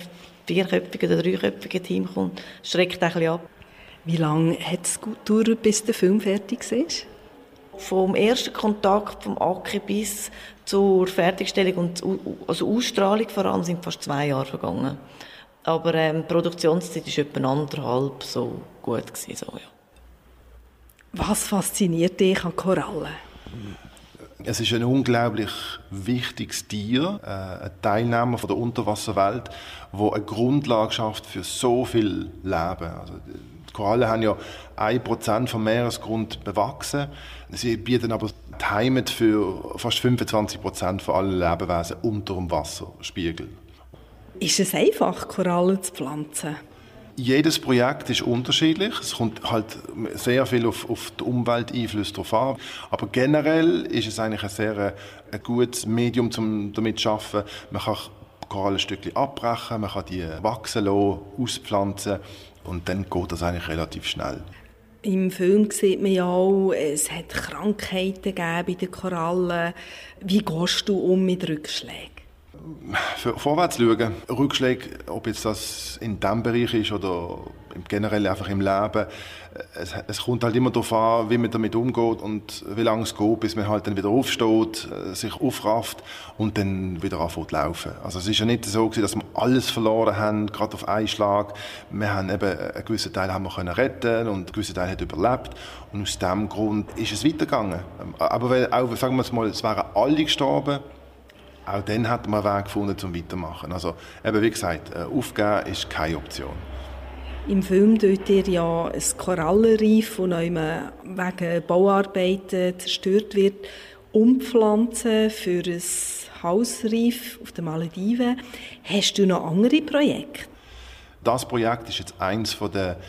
vierköpfigen oder dreiköpfigen Team kommt, schreckt ein bisschen ab. Wie lange hat es gedauert, bis der Film fertig ist? Vom ersten Kontakt vom Aki bis zur Fertigstellung und also Ausstrahlung vor allem sind fast zwei Jahre vergangen. Aber ähm, die Produktionszeit war etwa anderthalb so gut. Gewesen, so, ja. Was fasziniert dich an Korallen? Es ist ein unglaublich wichtiges Tier, äh, ein Teilnehmer von der Unterwasserwelt, wo eine Grundlage schafft für so viel Leben. Also, die Korallen haben ja ein Prozent vom Meeresgrund bewachsen. Sie bieten aber die Heimat für fast 25 Prozent von allen Lebewesen unter dem Wasserspiegel. Ist es einfach, Korallen zu pflanzen? Jedes Projekt ist unterschiedlich. Es kommt halt sehr viel auf, auf die Umwelteinflüsse drauf an. Aber generell ist es eigentlich ein sehr äh, ein gutes Medium, um damit zu arbeiten. Man kann Korallenstückchen abbrechen, man kann die wachsen lassen, auspflanzen und dann geht das eigentlich relativ schnell. Im Film sieht man ja auch, es hat Krankheiten gegeben bei den Korallen. Wie gehst du um mit Rückschlägen? Vorwärts schauen. Rückschläge, ob jetzt das in diesem Bereich ist oder generell einfach im Leben, es, es, kommt halt immer darauf an, wie man damit umgeht und wie lange es geht, bis man halt dann wieder aufsteht, äh, sich aufrafft und dann wieder anfängt zu laufen. Also es ist ja nicht so gewesen, dass wir alles verloren haben, gerade auf einen Schlag. Wir haben eben einen gewissen Teil haben wir können retten und einen gewissen Teil hat überlebt und aus diesem Grund ist es weitergegangen. Aber weil, auch, sagen wir mal, es wären alle gestorben, auch dann hat man einen Weg gefunden, um weitermachen. Also eben wie gesagt, äh, aufgeben ist keine Option. Im Film tut ihr ja ein Korallenreif, das wegen Bauarbeiten zerstört wird, umpflanzen für ein Hausreif auf den Malediven. Hast du noch andere Projekte? Das Projekt ist jetzt eins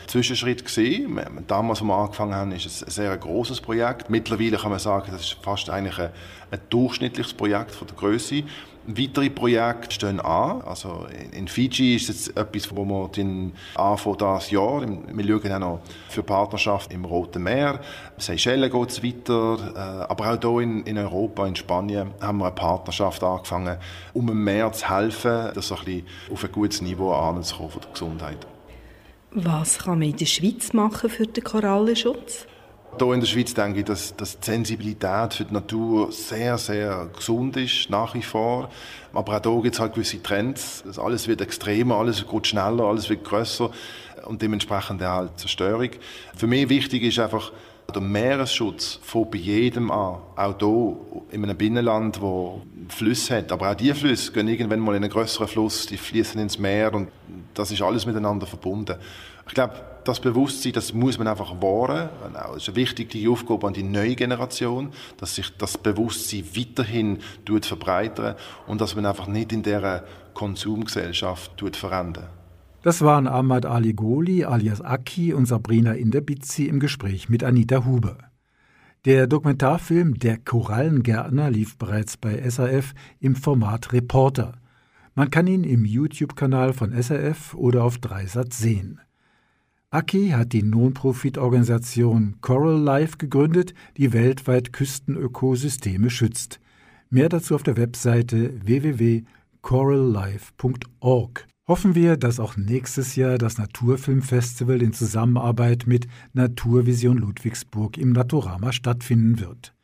Zwischenschritten gewesen. Damals, als wir angefangen haben, ist es ein sehr großes Projekt. Mittlerweile kann man sagen, das ist fast eigentlich ein, ein durchschnittliches Projekt von der Größe. Weitere Projekte stehen an. Also in Fiji ist es etwas, wo wir den anfangen dieses Jahr. Wir schauen auch noch für Partnerschaft im Roten Meer. Seychellen geht es weiter. Äh, aber auch hier in, in Europa, in Spanien, haben wir eine Partnerschaft angefangen, um dem Meer zu helfen, das ein bisschen auf ein gutes Niveau anzukommen von der Gesundheit. Was kann man in der Schweiz machen für den Korallenschutz? Hier in der Schweiz denke ich, dass, dass die Sensibilität für die Natur sehr, sehr gesund ist, nach wie vor. Aber auch hier gibt es halt gewisse Trends. Alles wird extremer, alles wird schneller, alles wird grösser und dementsprechend halt Zerstörung. Für mich wichtig ist einfach, der Meeresschutz von bei jedem an, auch hier in einem Binnenland, wo Flüsse hat. Aber auch diese Flüsse gehen irgendwann mal in einen größeren Fluss, die fließen ins Meer und das ist alles miteinander verbunden. Ich glaube, das Bewusstsein, das muss man einfach wahren. Das ist eine wichtige Aufgabe an die neue Generation, dass sich das Bewusstsein weiterhin verbreitert und dass man einfach nicht in dieser Konsumgesellschaft verändert. Das waren Ahmad Ali Goli alias Aki und Sabrina Inderbizi im Gespräch mit Anita Huber. Der Dokumentarfilm Der Korallengärtner lief bereits bei SAF im Format Reporter. Man kann ihn im YouTube-Kanal von SAF oder auf Dreisat sehen. Aki hat die Non-Profit-Organisation Coral Life gegründet, die weltweit Küstenökosysteme schützt. Mehr dazu auf der Webseite www.corallife.org. Hoffen wir, dass auch nächstes Jahr das Naturfilmfestival in Zusammenarbeit mit Naturvision Ludwigsburg im Naturama stattfinden wird.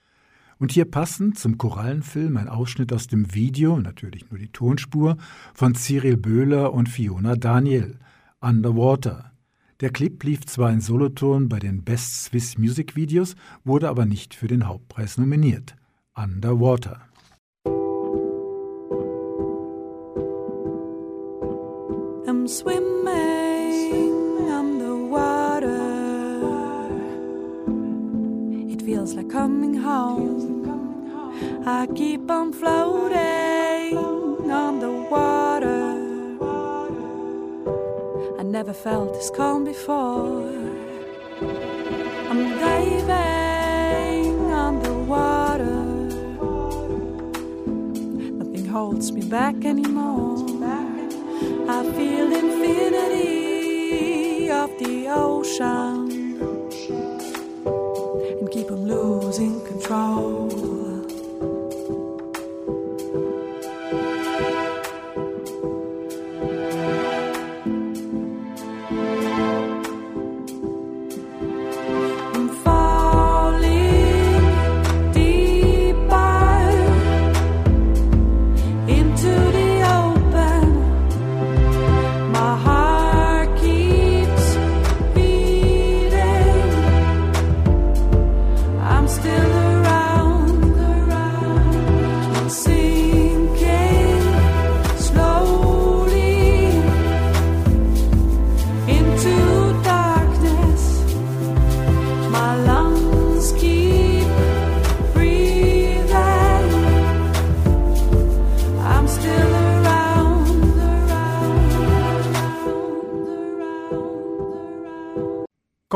Und hier passend zum Korallenfilm ein Ausschnitt aus dem Video, natürlich nur die Tonspur, von Cyril Böhler und Fiona Daniel, Underwater. Der Clip lief zwar in Solothurn bei den Best Swiss Music Videos, wurde aber nicht für den Hauptpreis nominiert. Underwater. I'm swimming underwater. It feels like coming home. I keep on floating underwater. Never felt this calm before. I'm diving underwater. Nothing holds me back anymore. I feel infinity of the ocean and keep on losing control.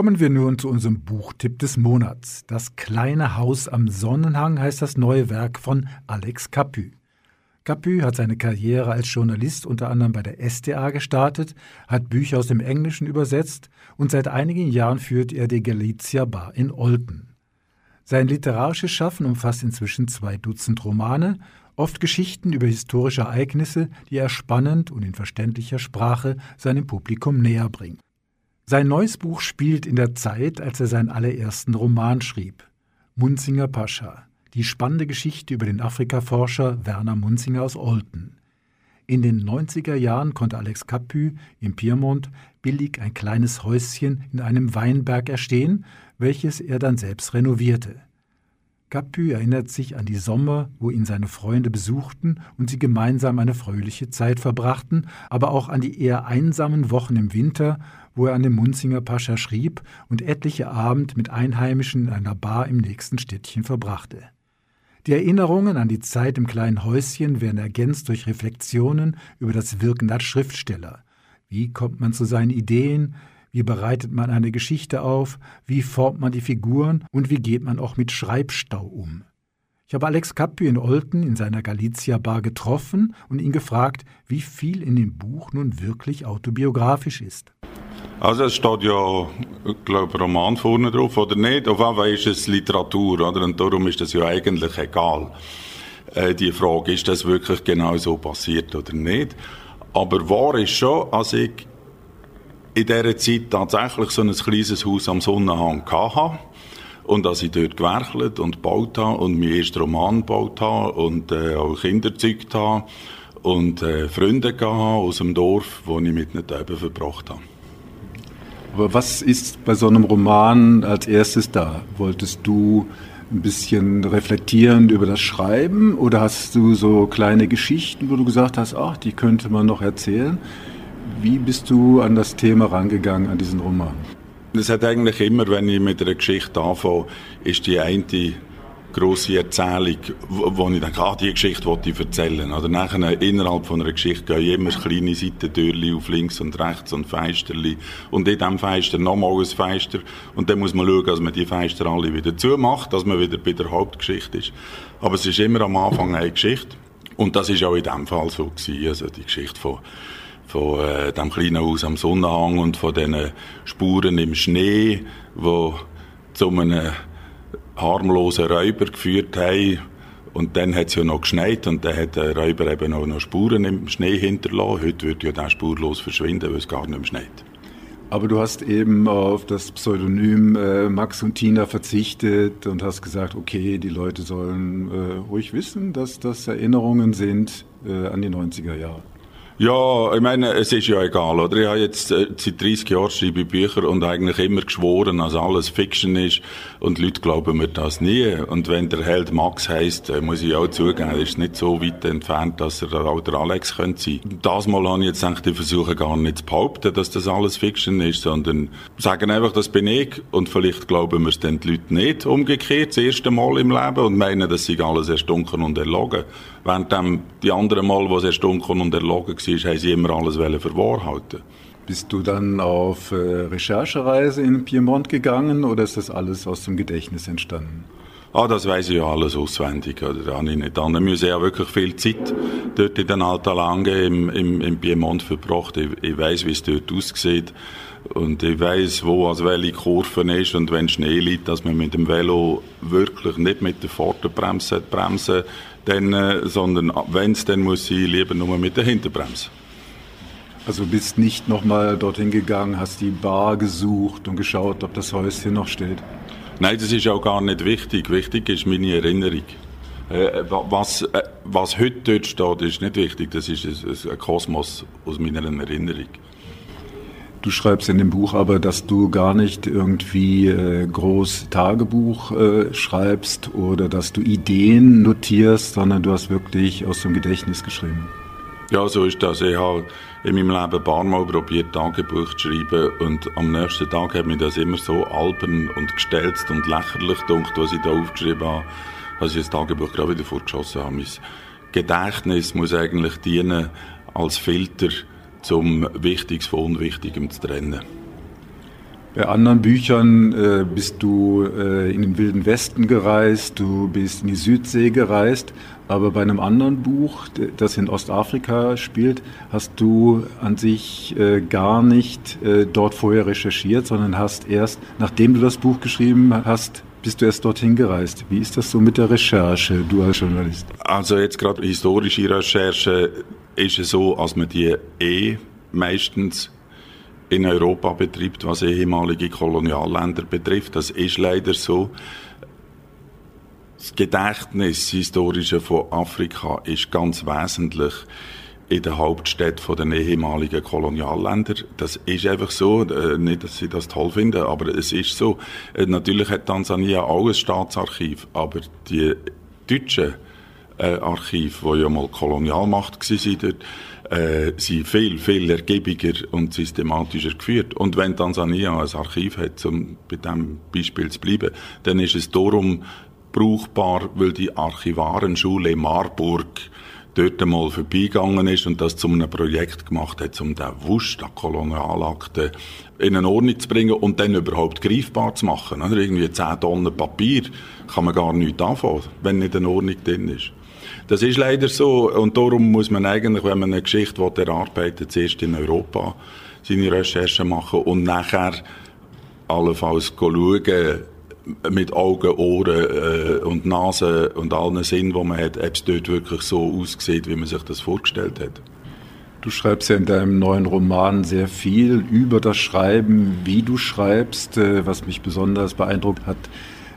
Kommen wir nun zu unserem Buchtipp des Monats. Das kleine Haus am Sonnenhang heißt das neue Werk von Alex Capu. Capu hat seine Karriere als Journalist unter anderem bei der SDA gestartet, hat Bücher aus dem Englischen übersetzt und seit einigen Jahren führt er die Galizia Bar in Olten. Sein literarisches Schaffen umfasst inzwischen zwei Dutzend Romane Oft Geschichten über historische Ereignisse, die er spannend und in verständlicher Sprache seinem Publikum näher bringt. Sein neues Buch spielt in der Zeit, als er seinen allerersten Roman schrieb. Munzinger Pascha, die spannende Geschichte über den Afrikaforscher Werner Munzinger aus Olten. In den 90er Jahren konnte Alex Capu im Piemont billig ein kleines Häuschen in einem Weinberg erstehen, welches er dann selbst renovierte. Capu erinnert sich an die Sommer, wo ihn seine Freunde besuchten und sie gemeinsam eine fröhliche Zeit verbrachten, aber auch an die eher einsamen Wochen im Winter, wo er an dem Munzinger Pascha schrieb und etliche Abend mit Einheimischen in einer Bar im nächsten Städtchen verbrachte. Die Erinnerungen an die Zeit im kleinen Häuschen werden ergänzt durch Reflexionen über das Wirken als Schriftsteller. Wie kommt man zu seinen Ideen? Wie bereitet man eine Geschichte auf? Wie formt man die Figuren? Und wie geht man auch mit Schreibstau um? Ich habe Alex Capu in Olten in seiner Galizia-Bar getroffen und ihn gefragt, wie viel in dem Buch nun wirklich autobiografisch ist. Also es steht ja, glaube, Roman vorne drauf oder nicht. Auf jeden Fall ist es Literatur, oder? Und darum ist das ja eigentlich egal. Äh, die Frage, ist das wirklich genau so passiert oder nicht? Aber wahr ist schon, als ich in dieser Zeit tatsächlich so ein kleines Haus am Sonnenhang hatte und als ich dort gewerkelt und gebaut habe und meinen ersten Roman gebaut habe und äh, auch Kinder gezeugt habe und äh, Freunde gehabt aus dem Dorf, wo ich mit ihnen Leben verbracht habe. Aber was ist bei so einem Roman als erstes da? Wolltest du ein bisschen reflektieren über das Schreiben oder hast du so kleine Geschichten, wo du gesagt hast, ach, die könnte man noch erzählen? Wie bist du an das Thema rangegangen, an diesen Roman? Es hat eigentlich immer, wenn ich mit einer Geschichte anfange, ist die eine grosse Erzählung, wo, ich denke, ah, die Geschichte wollte ich erzählen. Oder nachher, innerhalb von einer Geschichte gehen immer kleine Seitentürchen auf links und rechts und Feisterli. Und in diesem Feister nochmal ein Feister. Und dann muss man schauen, dass man die Feister alle wieder zumacht, dass man wieder bei der Hauptgeschichte ist. Aber es ist immer am Anfang eine Geschichte. Und das ist auch in diesem Fall so gewesen. Also die Geschichte von von äh, dem kleinen Haus am Sonnenhang und von diesen Spuren im Schnee, wo zu einem harmlosen Räuber geführt haben. Und dann hat es ja noch geschneit und dann hat der Räuber eben auch noch Spuren im Schnee hinterlassen. Heute würde ja der spurlos verschwinden, weil es gar nicht mehr schneit. Aber du hast eben auf das Pseudonym äh, Max und Tina verzichtet und hast gesagt, okay, die Leute sollen äh, ruhig wissen, dass das Erinnerungen sind äh, an die 90er Jahre. Ja, ich meine, es ist ja egal, oder? Ich habe jetzt äh, seit 30 Jahren schreibe Bücher und eigentlich immer geschworen, dass alles Fiction ist und Leute glauben mir das nie. Und wenn der Held Max heisst, äh, muss ich auch zugeben, er ist nicht so weit entfernt, dass er auch der Alex könnte sein. Das Mal habe ich jetzt gedacht, ich versuche gar nicht zu behaupten, dass das alles Fiction ist, sondern sagen einfach, das bin ich und vielleicht glauben mir es dann die Leute nicht umgekehrt, das erste Mal im Leben und meinen, das sei alles erstunken und erlogen. Während die anderen Mal, wo es erstunken und erlogen war, haben sie immer alles für wahr halten. Bist du dann auf äh, Recherchereise in Piemont gegangen oder ist das alles aus dem Gedächtnis entstanden? Ah, das weiß ich ja alles auswendig. Oder? Da habe ich nicht. Dann müssen ja wirklich viel Zeit dort in den Alta Lange im, im, im Piemont verbracht. Ich, ich weiß, wie es dort aussieht. Und ich weiß, wo also welche Kurven ist und wenn Schnee liegt, dass man mit dem Velo wirklich nicht mit der Vorderbremse bremsen dann, äh, sondern wenn es, dann muss ich lieber nur mit der Hinterbremse. Also bist nicht nochmal dorthin gegangen, hast die Bar gesucht und geschaut, ob das Häuschen noch steht? Nein, das ist auch gar nicht wichtig. Wichtig ist meine Erinnerung. Äh, was, äh, was heute dort steht, ist nicht wichtig. Das ist ein, ein Kosmos aus meiner Erinnerung. Du schreibst in dem Buch aber, dass du gar nicht irgendwie äh, groß Tagebuch äh, schreibst oder dass du Ideen notierst, sondern du hast wirklich aus dem Gedächtnis geschrieben. Ja, so ist das. Ich habe in meinem Leben ein paar Mal probiert, Tagebuch zu schreiben und am nächsten Tag hat mich das immer so albern und gestelzt und lächerlich gedacht, was ich da aufgeschrieben habe, dass ich das Tagebuch gerade wieder vorgeschossen habe. Mein Gedächtnis muss eigentlich dienen als Filter zum Wichtiges von Unwichtigem zu trennen. Bei anderen Büchern äh, bist du äh, in den Wilden Westen gereist, du bist in die Südsee gereist, aber bei einem anderen Buch, das in Ostafrika spielt, hast du an sich äh, gar nicht äh, dort vorher recherchiert, sondern hast erst, nachdem du das Buch geschrieben hast, bist du erst dorthin gereist. Wie ist das so mit der Recherche, du als Journalist? Also jetzt gerade historische Recherche ist es so, als man die eh meistens in Europa betreibt, was ehemalige Kolonialländer betrifft. Das ist leider so. Das Gedächtnis historische von Afrika ist ganz wesentlich in den Hauptstädten der ehemaligen Kolonialländer. Das ist einfach so. Äh, nicht, dass sie das toll finden, aber es ist so. Äh, natürlich hat Tansania auch ein Staatsarchiv, aber die deutschen äh, Archive, die ja mal Kolonialmacht waren dort, äh, sind viel, viel ergiebiger und systematischer geführt. Und wenn Tansania ein Archiv hat, um bei diesem Beispiel zu bleiben, dann ist es darum brauchbar, weil die Archivarenschule Marburg dort einmal vorbeigegangen ist und das zu einem Projekt gemacht hat, um den Wust an Kolonialakten in eine Ordnung zu bringen und dann überhaupt greifbar zu machen. Irgendwie 10 Tonnen Papier kann man gar nicht anfangen, wenn nicht eine Ordnung drin ist. Das ist leider so und darum muss man eigentlich, wenn man eine Geschichte erarbeitet, zuerst in Europa seine Recherchen machen und nachher allenfalls schauen, mit Augen, Ohren äh, und Nase und allen Sinnen, die man hat, ob es dort wirklich so aussieht, wie man sich das vorgestellt hat. Du schreibst ja in deinem neuen Roman sehr viel über das Schreiben, wie du schreibst, äh, was mich besonders beeindruckt hat,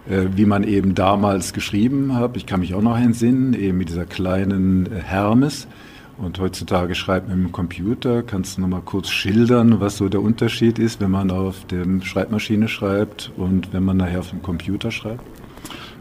wie man eben damals geschrieben hat. Ich kann mich auch noch entsinnen, eben mit dieser kleinen äh, Hermes. Und heutzutage schreibt man mit dem Computer. Kannst du noch mal kurz schildern, was so der Unterschied ist, wenn man auf der Schreibmaschine schreibt und wenn man nachher auf dem Computer schreibt?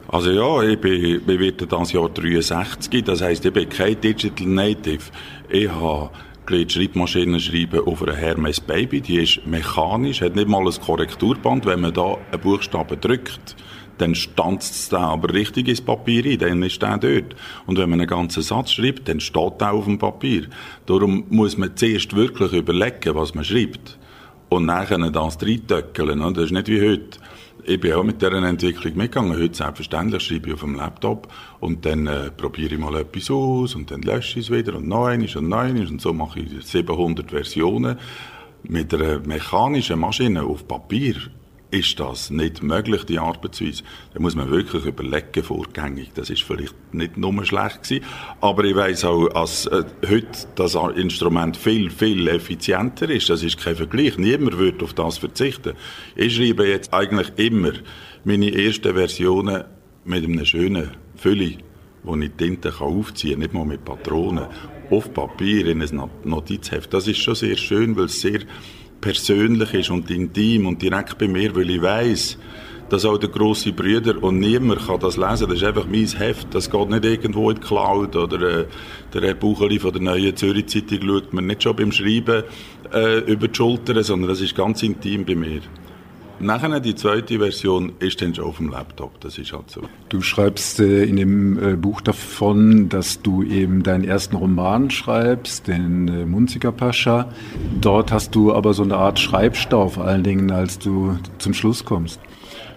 Also ja, ich bin, ich werde das Jahr 63, das heißt, ich bin kein Digital Native. Ich habe gelernt Schreibmaschinen schreiben auf einer Hermes Baby, die ist mechanisch, hat nicht mal ein Korrekturband. Wenn man da einen Buchstaben drückt, dann stanzt es da aber richtig ins Papier ein, dann ist der dort. Und wenn man einen ganzen Satz schreibt, dann steht der auf dem Papier. Darum muss man zuerst wirklich überlegen, was man schreibt. Und nachher das reintöckeln. Das ist nicht wie heute. Ich bin auch mit dieser Entwicklung mitgegangen. Heute selbstverständlich schreibe ich auf dem Laptop und dann äh, probiere ich mal etwas aus und dann lösche ich es wieder und noch eines und noch eines und so mache ich 700 Versionen. Mit einer mechanischen Maschine auf Papier ist das nicht möglich, die Arbeitsweise. Da muss man wirklich überlegen, vorgängig. Das ist vielleicht nicht nur schlecht gewesen, aber ich weiß auch, dass äh, heute das Instrument viel, viel effizienter ist. Das ist kein Vergleich. Niemand würde auf das verzichten. Ich schreibe jetzt eigentlich immer meine ersten Versionen mit einem schönen Fülle, wo ich Tinte kann aufziehen kann, nicht mal mit Patronen, auf Papier, in ein Notizheft. Das ist schon sehr schön, weil es sehr persönlich ist und intim und direkt bei mir, weil ich weiß, dass auch der große Brüder und niemand kann das lesen. Das ist einfach mein Heft. Das geht nicht irgendwo in die Cloud oder äh, der Herr Bucheli von der Neuen Zürich Zeitung schaut mir nicht schon beim Schreiben äh, über die Schulter, sondern das ist ganz intim bei mir. Nachher die zweite Version ist dann schon auf dem Laptop, das ist halt so. Du schreibst äh, in dem äh, Buch davon, dass du eben deinen ersten Roman schreibst, den äh, Munziker Pascha. Dort hast du aber so eine Art Schreibstau vor allen Dingen, als du zum Schluss kommst.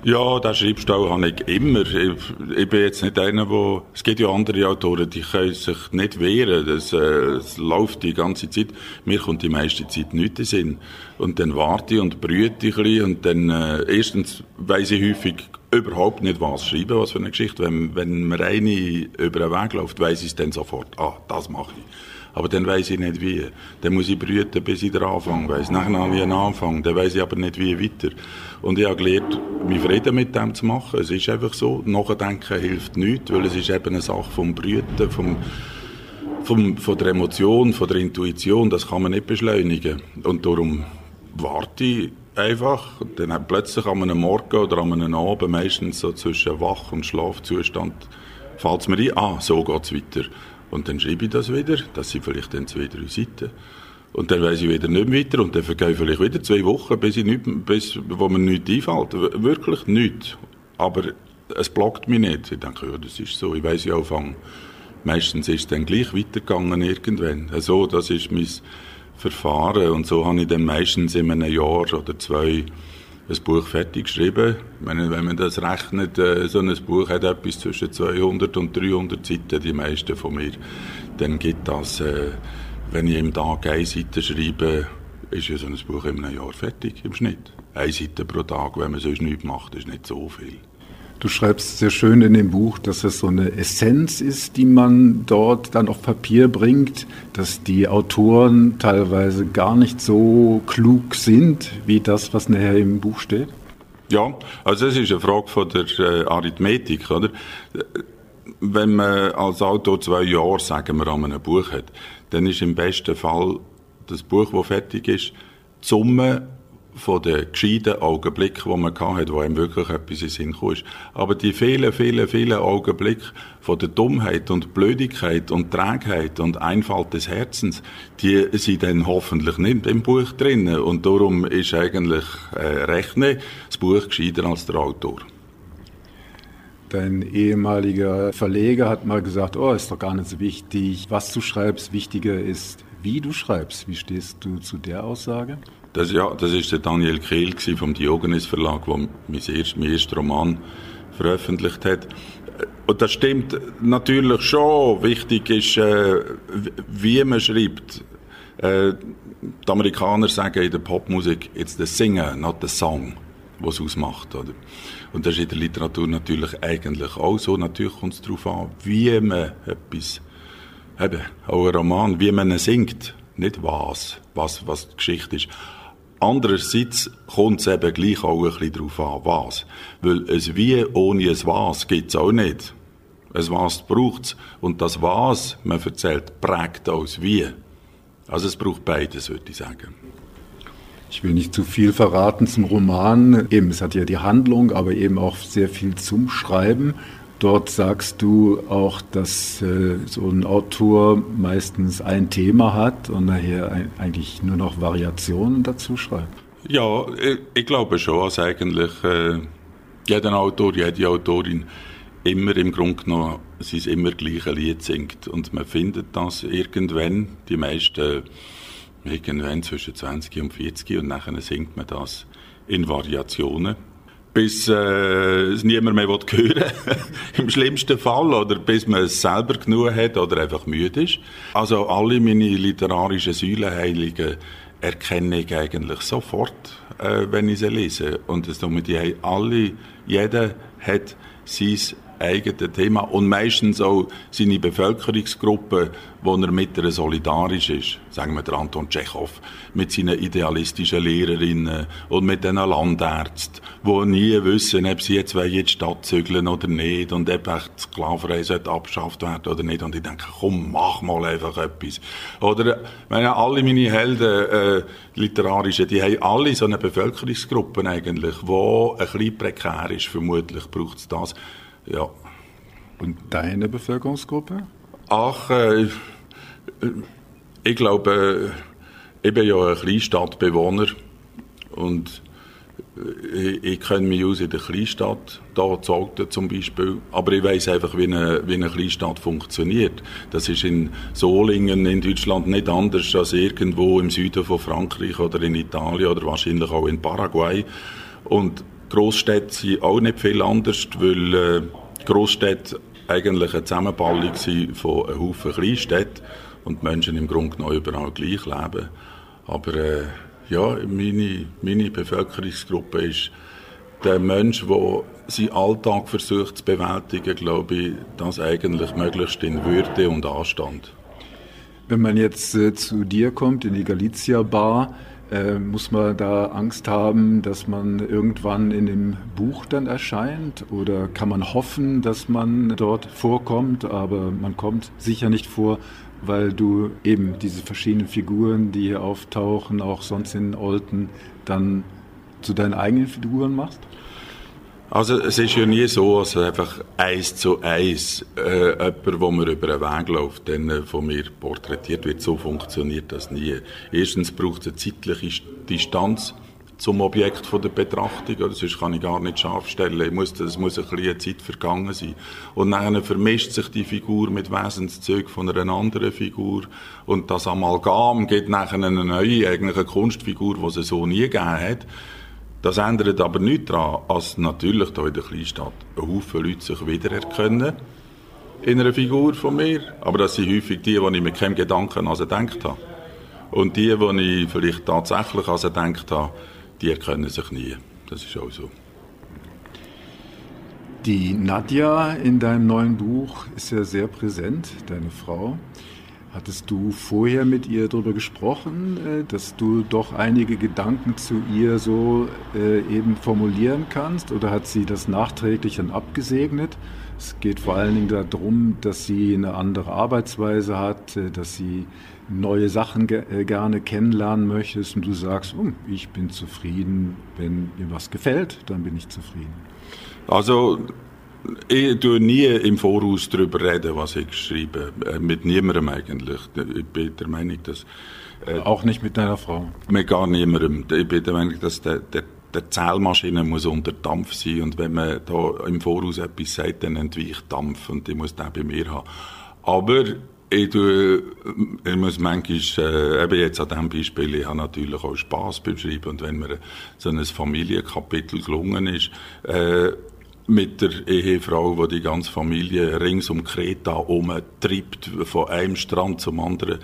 Ja, den Schreibstau habe ich immer. Ich, ich, bin jetzt nicht einer, wo es gibt ja andere Autoren, die können sich nicht wehren. Das, äh, das läuft die ganze Zeit. Mir kommt die meiste Zeit nichts in Sinn. Und dann warte ich und brüte ich ein bisschen und dann, äh, erstens weiss ich häufig überhaupt nicht, was schreiben, was für eine Geschichte. Wenn, wenn mir eine über den Weg läuft, weiss ich es dann sofort. Ah, das mache ich. Aber dann weiß ich nicht wie. Dann muss ich brüten, bis ich den Anfang weiss. Nachher habe ich einen Anfang, dann weiß ich aber nicht wie weiter. Und ich habe gelernt, mich Frieden mit dem zu machen. Es ist einfach so. Nachdenken hilft nichts, weil es ist eben eine Sache vom Brüten, vom, vom, von der Emotion, von der Intuition. Das kann man nicht beschleunigen. Und darum warte ich einfach. Dann plötzlich an einem Morgen oder einem Abend, meistens so zwischen Wach- und Schlafzustand, fällt es mir ein, ah, so geht es weiter. Und dann schreibe ich das wieder, das sind vielleicht dann zwei, drei Seiten. Und dann weiß ich wieder nicht mehr weiter und dann vergehe ich vielleicht wieder zwei Wochen, bis, ich nicht, bis wo mir nichts einfällt. Wirklich nichts. Aber es blockt mich nicht. Ich denke, ja, das ist so. Ich weiß ja anfangen. Meistens ist es dann gleich weitergegangen irgendwann. So, das ist mein Verfahren. Und so habe ich dann meistens in einem Jahr oder zwei ein Buch fertig geschrieben. Meine, wenn man das rechnet, äh, so ein Buch hat etwas zwischen 200 und 300 Seiten, die meisten von mir. Dann gibt das, äh, wenn ich im Tag eine Seite schreibe, ist ja so ein Buch in einem Jahr fertig, im Schnitt. Eine Seite pro Tag, wenn man sonst nichts macht, ist nicht so viel. Du schreibst sehr schön in dem Buch, dass es so eine Essenz ist, die man dort dann auf Papier bringt, dass die Autoren teilweise gar nicht so klug sind, wie das, was nachher im Buch steht. Ja, also das ist eine Frage von der äh, Arithmetik, oder? Wenn man als Autor zwei Jahre, sagen wir, an einem Buch hat, dann ist im besten Fall das Buch, das fertig ist, die Summe von den gescheiten Augenblicken, die man hatte, wo einem wirklich etwas in Sinn kam. Aber die vielen, vielen, vielen Augenblicke von der Dummheit und Blödigkeit und Trägheit und Einfalt des Herzens, die sind dann hoffentlich nicht im Buch drin. Und darum ist eigentlich äh, Rechnen das Buch gescheiter als der Autor. Dein ehemaliger Verleger hat mal gesagt, oh, ist doch gar nicht so wichtig, was du schreibst, wichtiger ist, wie du schreibst. Wie stehst du zu der Aussage? Das, ja, das ist der Daniel Kehl vom Diogenes Verlag, der mein, erst, mein ersten Roman veröffentlicht hat. Und das stimmt natürlich schon. Wichtig ist, äh, wie man schreibt. Äh, die Amerikaner sagen in der Popmusik, it's the singer, not the song, was ausmacht. Oder? Und das ist in der Literatur natürlich eigentlich auch so. Natürlich kommt es darauf an, wie man etwas, eben, auch ein Roman, wie man singt. Nicht was, was, was die Geschichte ist. Andererseits kommt es eben gleich auch ein bisschen darauf an, was. Weil ein Wie ohne ein Was gibt es auch nicht. Ein Was braucht es. Und das Was, man erzählt, prägt auch das Wie. Also es braucht beides, würde ich sagen. Ich will nicht zu viel verraten zum Roman. Eben, es hat ja die Handlung, aber eben auch sehr viel zum Schreiben. Dort sagst du auch, dass äh, so ein Autor meistens ein Thema hat und nachher ein, eigentlich nur noch Variationen dazu schreibt. Ja, ich, ich glaube schon, dass eigentlich äh, jeder Autor, jede Autorin immer im Grunde genommen sein immer gleiche Lied singt. Und man findet das irgendwann, die meisten irgendwann zwischen 20 und 40 und nachher singt man das in Variationen bis äh, es niemand mehr [laughs] hören will. Im schlimmsten Fall. Oder bis man es selber genug hat oder einfach müde ist. Also alle meine literarischen Säulenheiligen erkenne ich eigentlich sofort, äh, wenn ich sie lese. Und es, die haben alle, jeder hat sein eigene Thema und meistens auch seine Bevölkerungsgruppe, wo er mit einer solidarisch ist. Sagen wir der Anton Tschechow mit seinen idealistischen Lehrerinnen und mit den Landärzten, die nie wissen, ob sie jetzt in die Stadt zügeln oder nicht und ob die Sklaverei abgeschafft werden oder nicht. Und ich denke, komm, mach mal einfach etwas. Oder, meine, alle meine Helden, äh, literarischen, die haben alle so eine Bevölkerungsgruppe eigentlich, die ein bisschen prekär ist. Vermutlich braucht es das. Ja. Und deine Bevölkerungsgruppe? Ach, äh, ich glaube, äh, ich bin ja ein Kleinstadtbewohner und äh, ich, ich kenne mich aus in der Kleinstadt, da Zogten zum Beispiel, aber ich weiß einfach, wie eine, wie eine Kleinstadt funktioniert. Das ist in Solingen in Deutschland nicht anders als irgendwo im Süden von Frankreich oder in Italien oder wahrscheinlich auch in Paraguay. Und Großstädte sind auch nicht viel anders, weil äh, Großstädte eigentlich eine Zusammenballung von einem Haufen Kleinstädten und Menschen im Grunde genommen überall gleich leben. Aber äh, ja, meine, meine Bevölkerungsgruppe ist der Mensch, der seinen Alltag versucht zu bewältigen, glaube ich, das eigentlich möglichst in Würde und Anstand. Wenn man jetzt äh, zu dir kommt in die Galizia Bar, äh, muss man da Angst haben, dass man irgendwann in dem Buch dann erscheint? Oder kann man hoffen, dass man dort vorkommt, aber man kommt sicher nicht vor, weil du eben diese verschiedenen Figuren, die hier auftauchen, auch sonst in Olten, dann zu deinen eigenen Figuren machst? Also es ist ja nie so, dass einfach eins zu eins äh, jemand, wo mir über den Weg läuft, dann äh, von mir porträtiert wird. So funktioniert das nie. Erstens braucht es eine zeitliche Distanz zum Objekt von der Betrachtung, oder sonst kann ich gar nicht scharf stellen. Ich muss, es muss ein bisschen Zeit vergangen sein. Und dann vermischt sich die Figur mit Wesenszügen von einer anderen Figur und das Amalgam gibt nachher eine neue, eigentlich eine Kunstfigur, die es so nie gegeben hat. Das ändert aber nichts daran, als natürlich hier in der Kleinstadt ein Haufen Leute sich wiedererkennen in einer Figur von mir. Aber das sind häufig die, die ich mit keinem Gedanken an sie gedacht habe. Und die, die ich vielleicht tatsächlich sie gedacht habe, die erkennen sich nie. Das ist auch so. Die Nadja in deinem neuen Buch ist ja sehr präsent, deine Frau. Hattest du vorher mit ihr darüber gesprochen, äh, dass du doch einige Gedanken zu ihr so äh, eben formulieren kannst? Oder hat sie das nachträglich dann abgesegnet? Es geht vor allen Dingen darum, dass sie eine andere Arbeitsweise hat, äh, dass sie neue Sachen gerne kennenlernen möchtest und du sagst, oh, ich bin zufrieden, wenn mir was gefällt, dann bin ich zufrieden. Also ich tue nie im Voraus darüber reden, was ich schreibe. Äh, mit niemandem eigentlich. Ich bin der Meinung, dass... Äh, Auch nicht mit deiner Frau? Mit gar niemandem. Ich bin der Meinung, dass der, der, der Zählmaschine muss unter Dampf sein und wenn man da im Voraus etwas sagt, dann entweicht Dampf und ich muss den bei mir haben. Aber ich, tue, ich muss manchmal, äh, eben jetzt an diesem Beispiel, ich habe natürlich auch Spass beim Schreiben und wenn mir so ein Familienkapitel gelungen ist, äh, mit der Ehefrau, die die ganze Familie rings um Kreta umtreibt, von einem Strand zum anderen.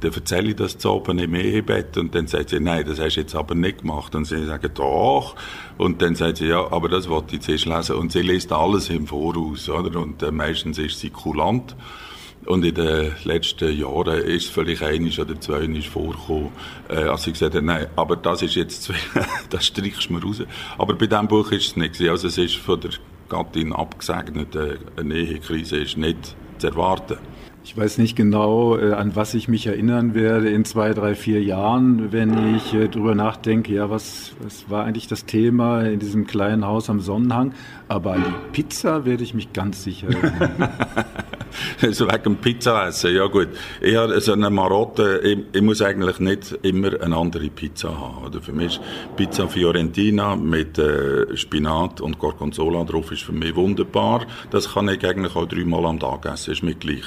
Dann erzähle ich das zu oben im Ehebett und dann sagt sie, nein, das hast du jetzt aber nicht gemacht. Und sie sagen, doch. Und dann sagt sie, ja, aber das wollte ich zuerst lesen. Und sie liest alles im Voraus, oder? Und äh, meistens ist sie kulant. Und in den letzten Jahren ist es vielleicht einiges oder zwei vorgekommen, äh, als ich gesagt habe, nein, aber das ist jetzt, [laughs] das strichst du mir raus. Aber bei diesem Buch ist es nicht. Also es ist von der Gattin abgesegnet, eine Ehekrise ist nicht zu erwarten. Ich weiß nicht genau, äh, an was ich mich erinnern werde in zwei, drei, vier Jahren, wenn ich äh, darüber nachdenke, ja, was, was war eigentlich das Thema in diesem kleinen Haus am Sonnenhang? Aber an die Pizza werde ich mich ganz sicher erinnern. [laughs] also wegen Pizza essen, ja gut. Ich habe so eine Marotte, ich, ich, muss eigentlich nicht immer eine andere Pizza haben. Oder für mich ist Pizza Fiorentina mit äh, Spinat und Gorgonzola drauf ist für mich wunderbar. Das kann ich eigentlich auch dreimal am Tag essen, ist mir gleich.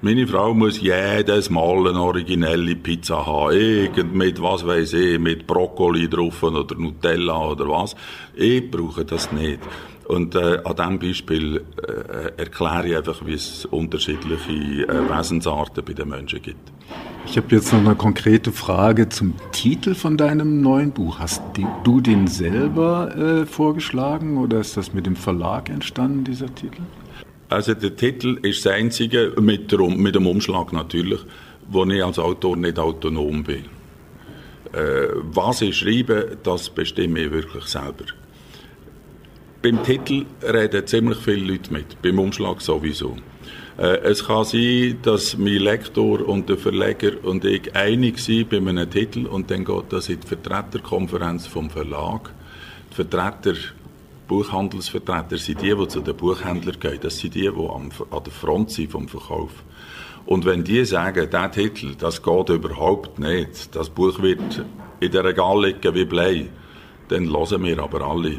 Meine Frau muss jedes Mal eine originelle Pizza haben. Irgend mit, was weiß ich, mit Brokkoli drauf oder Nutella oder was. Ich brauche das nicht. Und äh, an diesem Beispiel äh, erkläre ich einfach, wie es unterschiedliche äh, Wesensarten bei den Menschen gibt. Ich habe jetzt noch eine konkrete Frage zum Titel von deinem neuen Buch. Hast du den selber äh, vorgeschlagen oder ist das mit dem Verlag entstanden, dieser Titel? Also der Titel ist das einzige, mit, der, mit dem Umschlag natürlich, wo ich als Autor nicht autonom bin. Äh, was ich schreibe, das bestimme ich wirklich selber. Beim Titel reden ziemlich viele Leute mit, beim Umschlag sowieso. Äh, es kann sein, dass mein Lektor und der Verleger und ich einig sind bei einem Titel und dann geht das in die Vertreterkonferenz vom Verlag. Die Vertreter Buchhandelsvertreter sind die, die zu den Buchhändlern gehen. Das sind die, die an der Front sind vom Verkauf. Und wenn die sagen, der Titel, das geht überhaupt nicht, das Buch wird in der Regal liegen wie Blei, dann hören wir aber alle.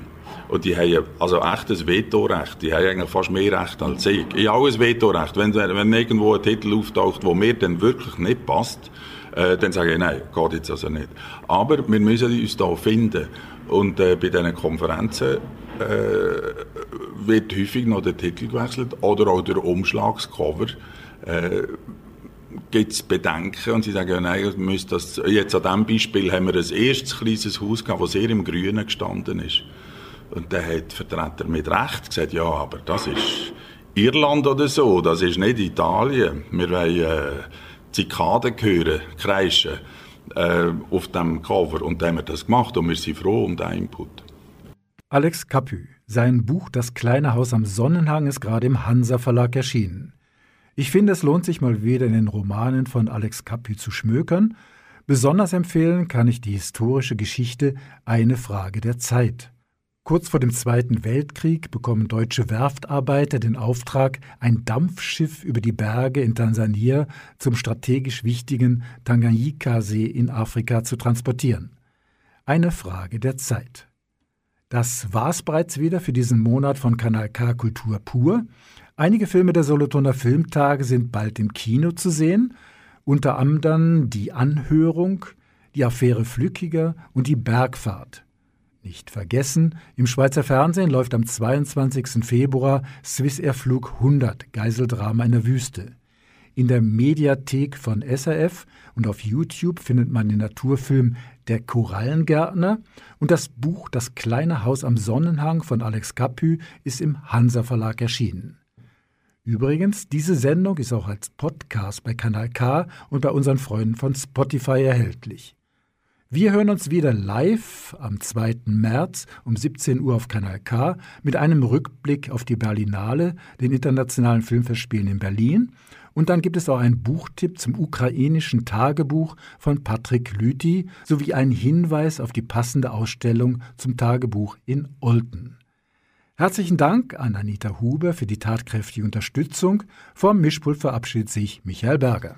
Und die haben also echt ein Vetorecht. Die haben eigentlich fast mehr Recht als ich. Ich habe auch ein Vetorecht. Wenn, wenn irgendwo ein Titel auftaucht, der mir dann wirklich nicht passt, äh, dann sage ich, nein, geht jetzt also nicht. Aber wir müssen uns da finden. Und äh, bei diesen Konferenzen äh, wird häufig noch der Titel gewechselt oder auch der Umschlagscover. Äh, gibt es Bedenken und sie sagen, ja, nein, müsst das, jetzt an diesem Beispiel haben wir ein erstes kleines Haus gehabt, das sehr im Grünen gestanden ist. Und dann hat der Vertreter mit Recht gesagt, ja, aber das ist Irland oder so, das ist nicht Italien. Wir wollen äh, Zikaden hören, kreischen äh, auf dem Cover. Und dann haben wir das gemacht und wir sind froh um den Input. Alex Capu. Sein Buch Das kleine Haus am Sonnenhang ist gerade im Hansa Verlag erschienen. Ich finde, es lohnt sich mal wieder in den Romanen von Alex Capu zu schmökern. Besonders empfehlen kann ich die historische Geschichte Eine Frage der Zeit. Kurz vor dem Zweiten Weltkrieg bekommen deutsche Werftarbeiter den Auftrag, ein Dampfschiff über die Berge in Tansania zum strategisch wichtigen Tanganyika-See in Afrika zu transportieren. Eine Frage der Zeit. Das war's bereits wieder für diesen Monat von Kanal K Kultur pur. Einige Filme der Solothurner Filmtage sind bald im Kino zu sehen, unter anderem Die Anhörung, Die Affäre Flückiger und Die Bergfahrt. Nicht vergessen, im Schweizer Fernsehen läuft am 22. Februar Swiss Air Flug 100 Geiseldrama in der Wüste. In der Mediathek von SRF und auf YouTube findet man den Naturfilm Der Korallengärtner und das Buch Das kleine Haus am Sonnenhang von Alex Capü ist im Hansa Verlag erschienen. Übrigens, diese Sendung ist auch als Podcast bei Kanal K und bei unseren Freunden von Spotify erhältlich. Wir hören uns wieder live am 2. März um 17 Uhr auf Kanal K mit einem Rückblick auf die Berlinale, den internationalen Filmfestspielen in Berlin. Und dann gibt es auch einen Buchtipp zum ukrainischen Tagebuch von Patrick Lüthi sowie einen Hinweis auf die passende Ausstellung zum Tagebuch in Olten. Herzlichen Dank an Anita Huber für die tatkräftige Unterstützung. Vom Mischpult verabschiedet sich Michael Berger.